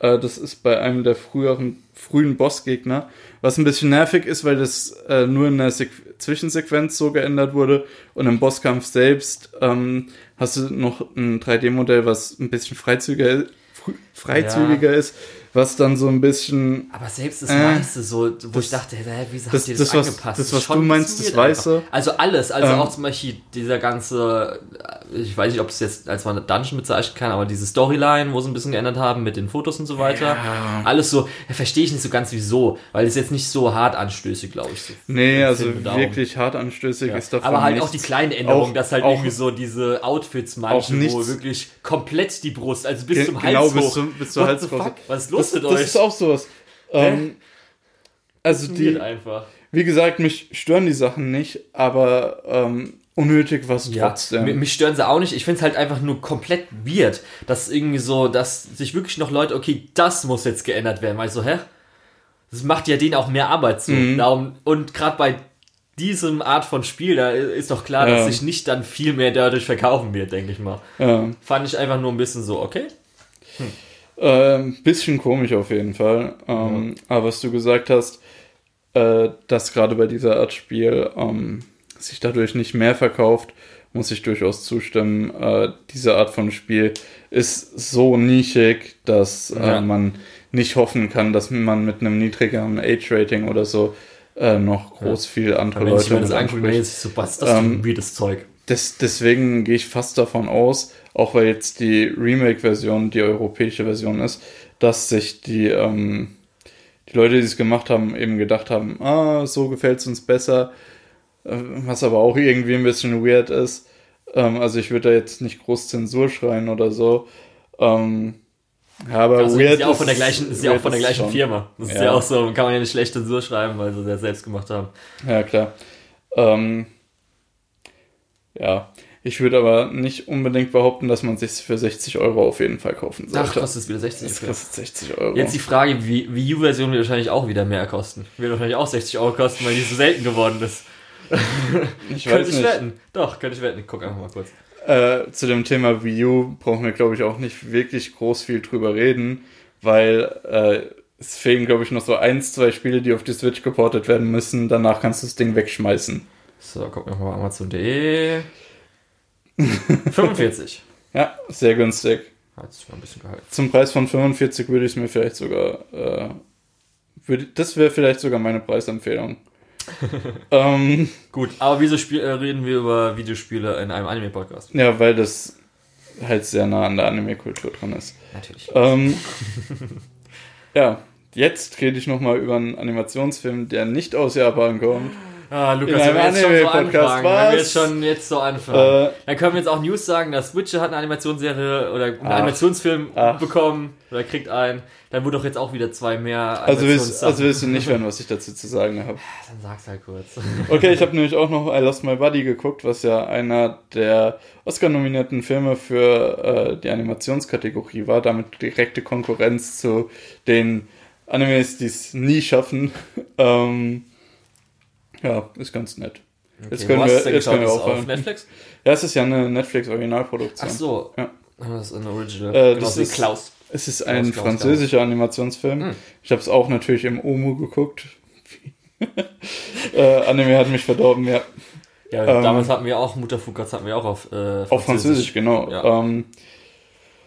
Äh, das ist bei einem der früheren, frühen Bossgegner, was ein bisschen nervig ist, weil das äh, nur in der Sequ Zwischensequenz so geändert wurde. Und im Bosskampf selbst ähm, hast du noch ein 3D-Modell, was ein bisschen freizügiger, freizügiger ist, was dann so ein bisschen Aber selbst das Äh, meiste so, wo das- ich dachte, hä, wieso das- habt ihr das, das, was- angepasst? das, was du ein meinst, das Weiße. einfach. Also alles, also Ähm, auch zum Beispiel dieser ganze, ich weiß nicht, ob es jetzt als man Dungeon bezeichnen kann, aber diese Storyline, wo sie ein bisschen geändert haben mit den Fotos und so weiter. Ja. Alles so, ja, verstehe ich nicht so ganz wieso, weil es jetzt nicht so hart anstößig, glaube ich. So Nee, also darum. wirklich hart anstößig Ja. ist davon Aber halt nichts. auch die kleinen Änderungen, Auch- dass halt auch- irgendwie so diese Outfits manche, wo wirklich komplett die Brust, also bis zum Hals genau, hoch. bis zum- bis zur Hals? Was ist los das, mit das euch? ist auch sowas. Ähm, also die, einfach. wie gesagt, mich stören die Sachen nicht, aber ähm, unnötig was Ja, trotzdem. mi- mich stören sie auch nicht. Ich finde es halt einfach nur komplett weird, dass irgendwie so, dass sich wirklich noch Leute, okay, das muss jetzt geändert werden. Weil so, hä? Das macht ja denen auch mehr Arbeit zu. Mhm. Darum, und gerade bei diesem Art von Spiel, da ist doch klar, Ja. dass sich nicht dann viel mehr dadurch verkaufen wird, denke ich mal. ja. Fand ich einfach nur ein bisschen so, okay. Ähm, bisschen komisch auf jeden Fall. Ähm, Aber was du gesagt hast, äh, dass gerade bei dieser Art Spiel ähm, sich dadurch nicht mehr verkauft, muss ich durchaus zustimmen. Äh, diese Art von Spiel ist so nischig, dass Ja. äh, man nicht hoffen kann, dass man mit einem niedrigeren Age-Rating oder so äh, noch groß viel andere Leute mit anspricht. es so, was ist das für Ähm, ein weirdes Zeug? Des, deswegen gehe ich fast davon aus, auch weil jetzt die Remake-Version die europäische Version ist, dass sich die, ähm, die Leute, die es gemacht haben, eben gedacht haben, ah, so gefällt es uns besser, äh, was aber auch irgendwie ein bisschen weird ist. Ähm, also ich würde da jetzt nicht groß Zensur schreien oder so. Ähm, ja, aber Also weird ist ja auch von der ist- gleichen, ist ja auch von der ist gleichen schon. Firma. Das ist Ja. ja auch so, kann man ja nicht schlecht Zensur schreiben, weil sie das selbst gemacht haben. Ja, klar. Ähm, ja, ich würde aber nicht unbedingt behaupten, dass man sich für 60 Euro auf jeden Fall kaufen Ach, sollte. kostet es wieder 60 das okay. kostet 60 Euro. Jetzt die Frage, wie Wii U-Version wird wahrscheinlich auch wieder mehr kosten. Wird wahrscheinlich auch 60 Euro kosten, weil die so selten geworden ist. ich könnte ich nicht. wetten. Doch, könnte ich wetten. Ich guck einfach mal kurz. Äh, zu dem Thema Wii U brauchen wir, glaube ich, auch nicht wirklich groß viel drüber reden, weil äh, es fehlen, glaube ich, noch so eins, zwei Spiele, die auf die Switch geportet werden müssen. Danach kannst du das Ding wegschmeißen. So, gucken wir mal Amazon.de. 45. Ja, sehr günstig. Hat sich mal ein bisschen gehalten. Zum Preis von 45 würde ich es mir vielleicht sogar. Äh, würde, das wäre vielleicht sogar meine Preisempfehlung. ähm, Gut, aber wieso spiel, äh, reden wir über Videospiele in einem Anime-Podcast? ja, weil das halt sehr nah an der Anime-Kultur dran ist. Natürlich. Ähm, ja, jetzt rede ich nochmal über einen Animationsfilm, der nicht aus Japan kommt. Ah, Lukas, wenn wir jetzt schon so anfangen, wenn wir jetzt schon jetzt so anfangen, Äh, dann können wir jetzt auch News sagen, dass Witcher hat eine Animationsserie oder einen Ach. Animationsfilm Ach. bekommen oder kriegt einen. Dann wurde doch jetzt auch wieder zwei mehr also, willst, also willst du nicht hören, was ich dazu zu sagen habe. Dann sag's halt kurz. Okay, ich habe nämlich auch noch I Lost My Buddy geguckt, was ja einer der Oscar-nominierten Filme für äh, die Animationskategorie war, damit direkte Konkurrenz zu den Animes, die es nie schaffen. ähm, ja, ist ganz nett. Jetzt Okay, können wo hast wir- jetzt können wir es auf aufhören. Netflix? Ja, es ist ja eine Netflix-Originalproduktion. Ach so. Ja. Das ist ein Original. Äh, Genau das ist- Klaus. Es ist ein Klaus, Klaus, französischer Animationsfilm. Hm. Ich habe es auch natürlich im Omu geguckt. äh, Anime hat mich verdorben, ja. Ja, ähm, damals hatten wir auch Mutterfuckers hatten wir auch auf, äh, Französisch, Auf Französisch, genau. Ja. Ähm,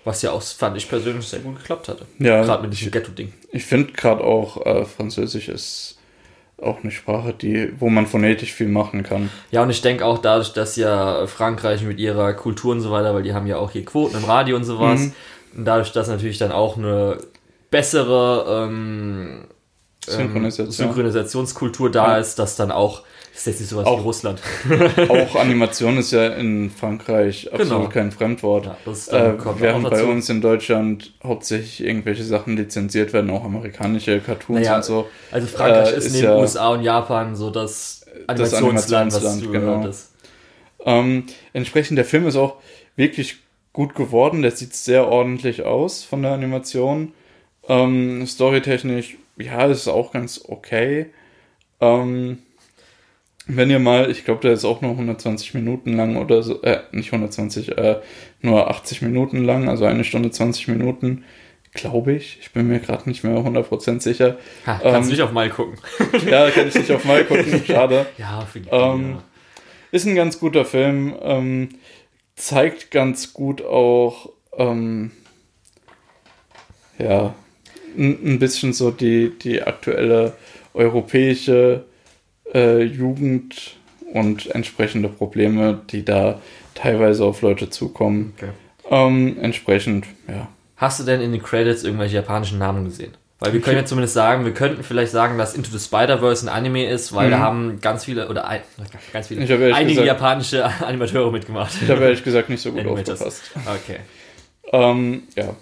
Was ja auch, fand ich persönlich, sehr gut geklappt hatte. ja, Gerade mit diesem Ghetto-Ding. ich finde gerade auch äh, Französisch ist auch eine Sprache, die, wo man phonetisch viel machen kann. Ja, und ich denke auch dadurch, dass ja Frankreich mit ihrer Kultur und so weiter, weil die haben ja auch hier Quoten im Radio und sowas, Mhm. und dadurch, dass natürlich dann auch eine bessere ähm, Synchronisation. ähm, Synchronisationskultur da Ja. ist, dass dann auch Das ist jetzt nicht sowas Auch- wie Russland. Auch Animation ist ja in Frankreich absolut Genau. kein Fremdwort. Ja, das Äh, während bei uns in Deutschland hauptsächlich irgendwelche Sachen lizenziert werden, auch amerikanische Cartoons Naja, und so. Also Frankreich äh, ist ist neben ja- USA und Japan so das Animationsland, was Animationsland, genau. das Ähm, entsprechend, der Film ist auch wirklich gut geworden. Der sieht sehr ordentlich aus von der Animation. Ähm, storytechnisch, ja, ist auch ganz okay. Ähm, wenn ihr mal, ich glaube, der ist auch nur 120 Minuten lang oder so, äh, nicht 120, äh, nur 80 Minuten lang, also eine Stunde 20 Minuten, glaube ich. Ich bin mir gerade nicht mehr 100% sicher. Ha, kannst Ähm, du nicht auf mal gucken. Ja, kann ich nicht auf mal gucken, schade. Ja, für die Ähm, Ist ein ganz guter Film, ähm, zeigt ganz gut auch, ähm, ja, ein, ein bisschen so die, die aktuelle europäische äh, Jugend und entsprechende Probleme, die da teilweise auf Leute zukommen. Okay. Ähm, entsprechend, ja. Hast du denn in den Credits irgendwelche japanischen Namen gesehen? Weil wir können ja zumindest sagen, wir könnten vielleicht sagen, dass Into the Spider-Verse ein Anime ist, weil Mhm. da haben ganz viele, oder ein, ganz viele, einige gesagt- japanische Animateure mitgemacht. Ich habe ehrlich gesagt nicht so gut Animators. aufgepasst. Okay. Ähm, ja.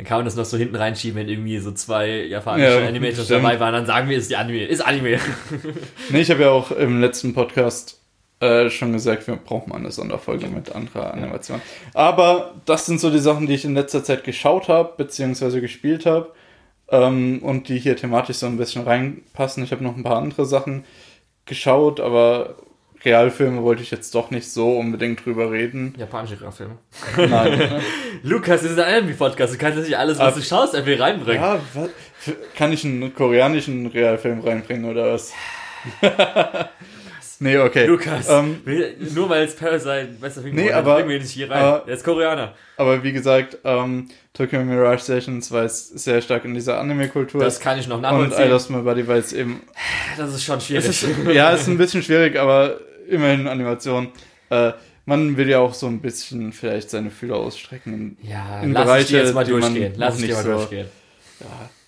Dann kann man das noch so hinten reinschieben, wenn irgendwie so zwei japanische Ja, Animators stimmt. dabei waren, dann sagen wir, es ist die Anime. Ist Anime. Nee, ich habe ja auch im letzten Podcast äh, schon gesagt, wir brauchen mal eine Sonderfolge mit anderer Animation. Aber das sind so die Sachen, die ich in letzter Zeit geschaut habe, beziehungsweise gespielt habe. Ähm, und die hier thematisch so ein bisschen reinpassen. Ich habe noch ein paar andere Sachen geschaut, aber Realfilme wollte ich jetzt doch nicht so unbedingt drüber reden. Japanische Filme. Nein. ne? Lukas, das ist ein Anime-Podcast. Du kannst nicht alles, was Ah, du schaust, einfach reinbringen. ja, was? Kann ich einen koreanischen Realfilm reinbringen oder was? nee, okay. Lukas, Ähm, nur weil es Parasite besser finden Nee, wollen, aber- bringen wir ihn nicht hier rein. aber- Der ist Koreaner. Aber wie gesagt, ähm, Tokyo Mirage Sessions war jetzt sehr stark in dieser Anime-Kultur. Das kann ich noch Und I nachvollziehen. Lost My Body war jetzt eben. Das ist schon Es schwierig. ist, ja, ist ein bisschen schwierig, aber immerhin Animation. Äh, man will ja auch so ein bisschen vielleicht seine Fühler ausstrecken. ja, in lass ich Bereiche, jetzt mal durchgehen. Lass dir mal so- durchgehen.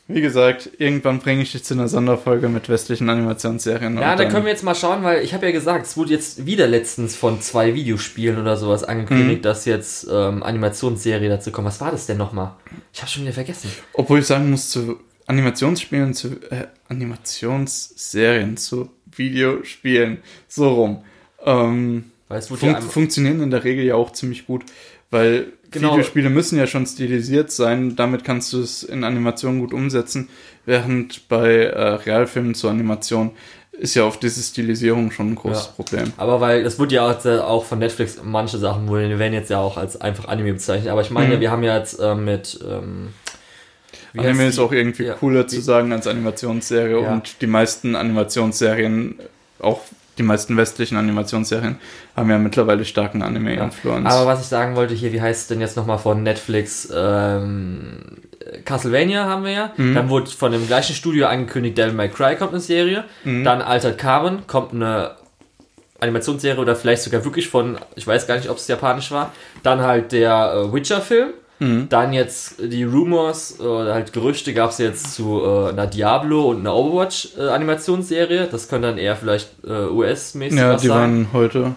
Wie gesagt, irgendwann bringe ich dich zu einer Sonderfolge mit westlichen Animationsserien. Ja, dann können wir jetzt mal schauen, weil ich habe ja gesagt, es wurde jetzt wieder letztens von zwei Videospielen oder sowas angekündigt, Mhm. dass jetzt ähm, Animationsserie dazu kommt. Was war das denn nochmal? Ich habe schon wieder vergessen. Obwohl ich sagen muss, zu Animationsspielen, zu äh, Animationsserien, zu Videospielen, so rum. Ähm, es wurde Fun funktionieren in der Regel ja auch ziemlich gut, weil Genau. Videospiele müssen ja schon stilisiert sein, damit kannst du es in Animationen gut umsetzen, während bei äh, Realfilmen zur Animation ist ja oft diese Stilisierung schon ein großes Ja. Problem. aber weil das wurde ja auch, äh, auch von Netflix, manche Sachen werden jetzt ja auch als einfach Anime bezeichnet. Aber ich meine, Mhm. wir haben ja jetzt äh, mit ähm, Anime ist auch irgendwie Ja. cooler zu sagen als Animationsserie Ja. und die meisten Animationsserien, auch die meisten westlichen Animationsserien, haben ja mittlerweile starken Anime-Influence. Aber was ich sagen wollte hier, wie heißt es denn jetzt nochmal von Netflix? Ähm, Castlevania haben wir ja. Mhm. Dann wurde von dem gleichen Studio angekündigt, Devil May Cry kommt eine Serie. Mhm. Dann Altered Carbon kommt eine Animationsserie oder vielleicht sogar wirklich von, ich weiß gar nicht, ob es japanisch war. Dann halt der äh, Witcher-Film. Mhm. Dann jetzt die Rumors oder halt Gerüchte gab es jetzt zu äh, einer Diablo und einer Overwatch-Animationsserie. das könnte dann eher vielleicht äh, US-mäßig ja, was die sein. waren heute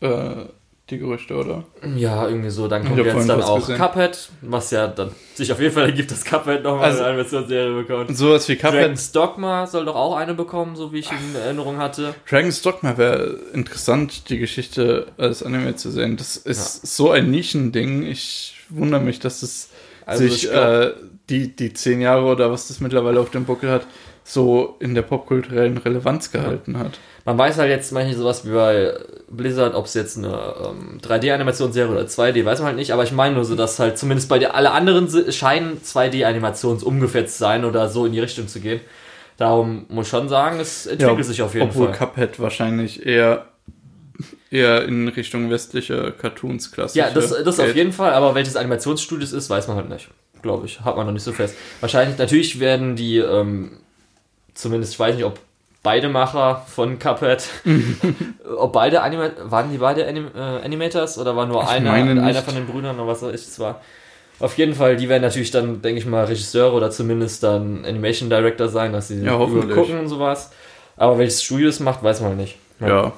äh, die Gerüchte, oder? Ja, irgendwie so. Dann kommt jetzt dann was auch gesehen. Cuphead, was ja dann sich auf jeden Fall ergibt, dass Cuphead nochmal Also- eine Animationsserie bekommt. Sowas wie Cuphead Dragon's Dogma soll doch auch eine bekommen, so wie ich in Erinnerung hatte. Dragon's Dogma wäre interessant, die Geschichte als Anime zu sehen. Das ist so ein Nischending. Ich wundere mich, dass es Also sich ich glaub- äh, die, die zehn Jahre oder was das mittlerweile auf dem Buckel hat, so in der popkulturellen Relevanz gehalten hat. Man weiß halt jetzt manchmal sowas wie bei Blizzard, ob es jetzt eine ähm, 3D-Animationsserie oder 2D, weiß man halt nicht, aber ich meine nur so, dass halt zumindest bei der, alle anderen scheinen 2D-Animations umgefährdet zu sein oder so in die Richtung zu gehen. Darum muss ich schon sagen, es entwickelt Ja, sich auf jeden Obwohl Fall. Cuphead wahrscheinlich eher, eher in Richtung westliche Cartoons klassisch. Ja, das, das auf jeden Fall, aber welches Animationsstudio es ist, weiß man halt nicht. Glaube ich. Hat man noch nicht so fest. Wahrscheinlich, natürlich werden die, ähm, zumindest, ich weiß nicht, ob beide Macher von Cuphead, ob beide Anima waren die beide Anim äh, Animators oder war nur Ich einer, einer von den Brüdern oder was weiß ich zwar. Auf jeden Fall, die werden natürlich dann, denke ich mal, Regisseure oder zumindest dann Animation Director sein, dass sie Ja, gucken und sowas. Aber welches Studio das macht, weiß man nicht. Ja.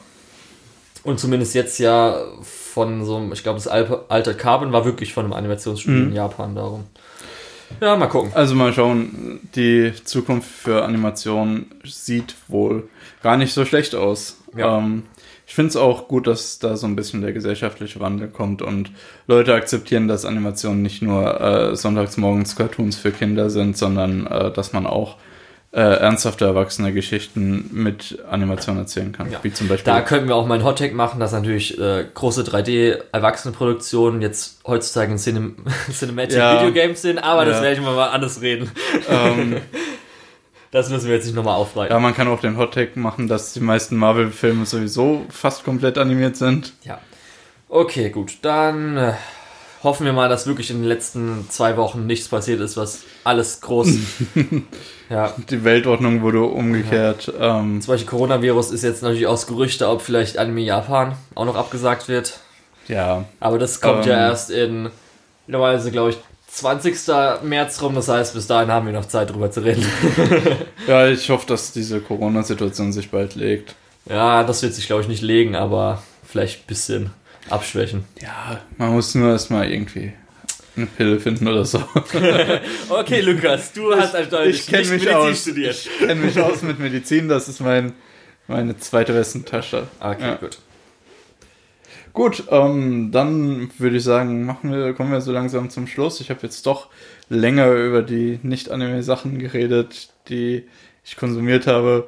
Und zumindest jetzt ja von so einem, ich glaube, das alte Carbon war wirklich von einem Animationsstudio Mhm. in Japan darum. Ja, mal gucken. Also mal schauen, die Zukunft für Animation sieht wohl gar nicht so schlecht aus. Ja. Ähm, ich finde es auch gut, dass da so ein bisschen der gesellschaftliche Wandel kommt und Leute akzeptieren, dass Animationen nicht nur äh, sonntags morgens Cartoons für Kinder sind, sondern äh, dass man auch äh, ernsthafte erwachsene Geschichten mit Animation erzählen kann. Ja. Wie zum Beispiel. Da könnten wir auch mal einen Hottag machen, dass natürlich äh, große 3D-Erwachsenenproduktionen jetzt heutzutage in Cinem Cinematic Ja. Videogames sind, aber das Ja. werde ich mal anders reden. ähm, Das müssen wir jetzt nicht nochmal aufbreiten. ja, man kann auch den Hottag machen, dass die meisten Marvel-Filme sowieso fast komplett animiert sind. Ja. Okay, gut. Dann äh, hoffen wir mal, dass wirklich in den letzten zwei Wochen nichts passiert ist, was alles groß. ja. Die Weltordnung wurde umgekehrt. Ähm, Zum Beispiel Coronavirus ist jetzt natürlich aus Gerüchte, ob vielleicht Anime Japan auch noch abgesagt wird. ja, Aber das kommt Ähm. ja erst in, normalerweise glaube ich, 20. März rum. Das heißt, bis dahin haben wir noch Zeit drüber zu reden. Ja, ich hoffe, dass diese Corona-Situation sich bald legt. ja, das wird sich glaube ich nicht legen, aber vielleicht ein bisschen abschwächen. Ja, man muss nur erstmal irgendwie eine Pille finden oder so. Okay, Lukas, du hast eindeutig ich kenn nicht mich Medizin aus. studiert. Ich kenne mich aus mit Medizin, das ist mein, meine zweite Westentasche. Okay, Ja. gut. Gut, ähm, dann würde ich sagen, machen wir, kommen wir so langsam zum Schluss. Ich habe jetzt doch länger über die Nicht-Anime-Sachen geredet, die ich konsumiert habe.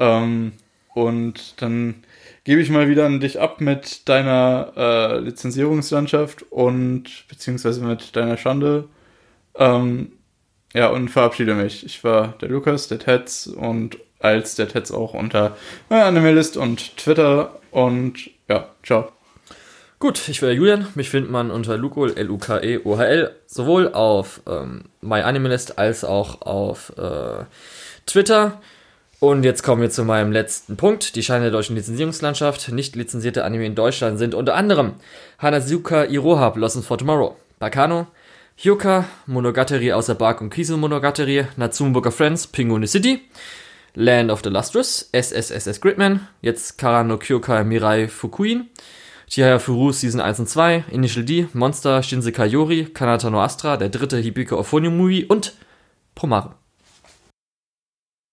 Ähm, und dann gebe ich mal wieder an dich ab mit deiner äh, Lizenzierungslandschaft und beziehungsweise mit deiner Schande. Ähm, ja, und verabschiede mich. Ich war der Lukas, der Tetz und als der Tetz auch unter äh, Animalist und Twitter und ja, ciao. Gut, ich bin der Julian. Mich findet man unter Lukol, L-U-K-E-O-H-L, sowohl auf ähm, MyAnimalist als auch auf äh, Twitter. Und jetzt kommen wir zu meinem letzten Punkt. Die Scheine der deutschen Lizenzierungslandschaft. Nicht lizenzierte Anime in Deutschland sind unter anderem Hanazuka Iroha Blossoms for Tomorrow, Bakano, Hyuka, Monogatari außer Bark und Kiesel Monogatari, Natsumburger Friends, Penguin City, Land of the Lustrous, SSSS Gridman, jetzt Kara no Kyokai Mirai Fukuin, Chihaya Furu Season 1 und 2, Initial D, Monster, Shinsekai Yori, Kanata no Astra, der dritte Hibiko Euphonium Movie und Promare.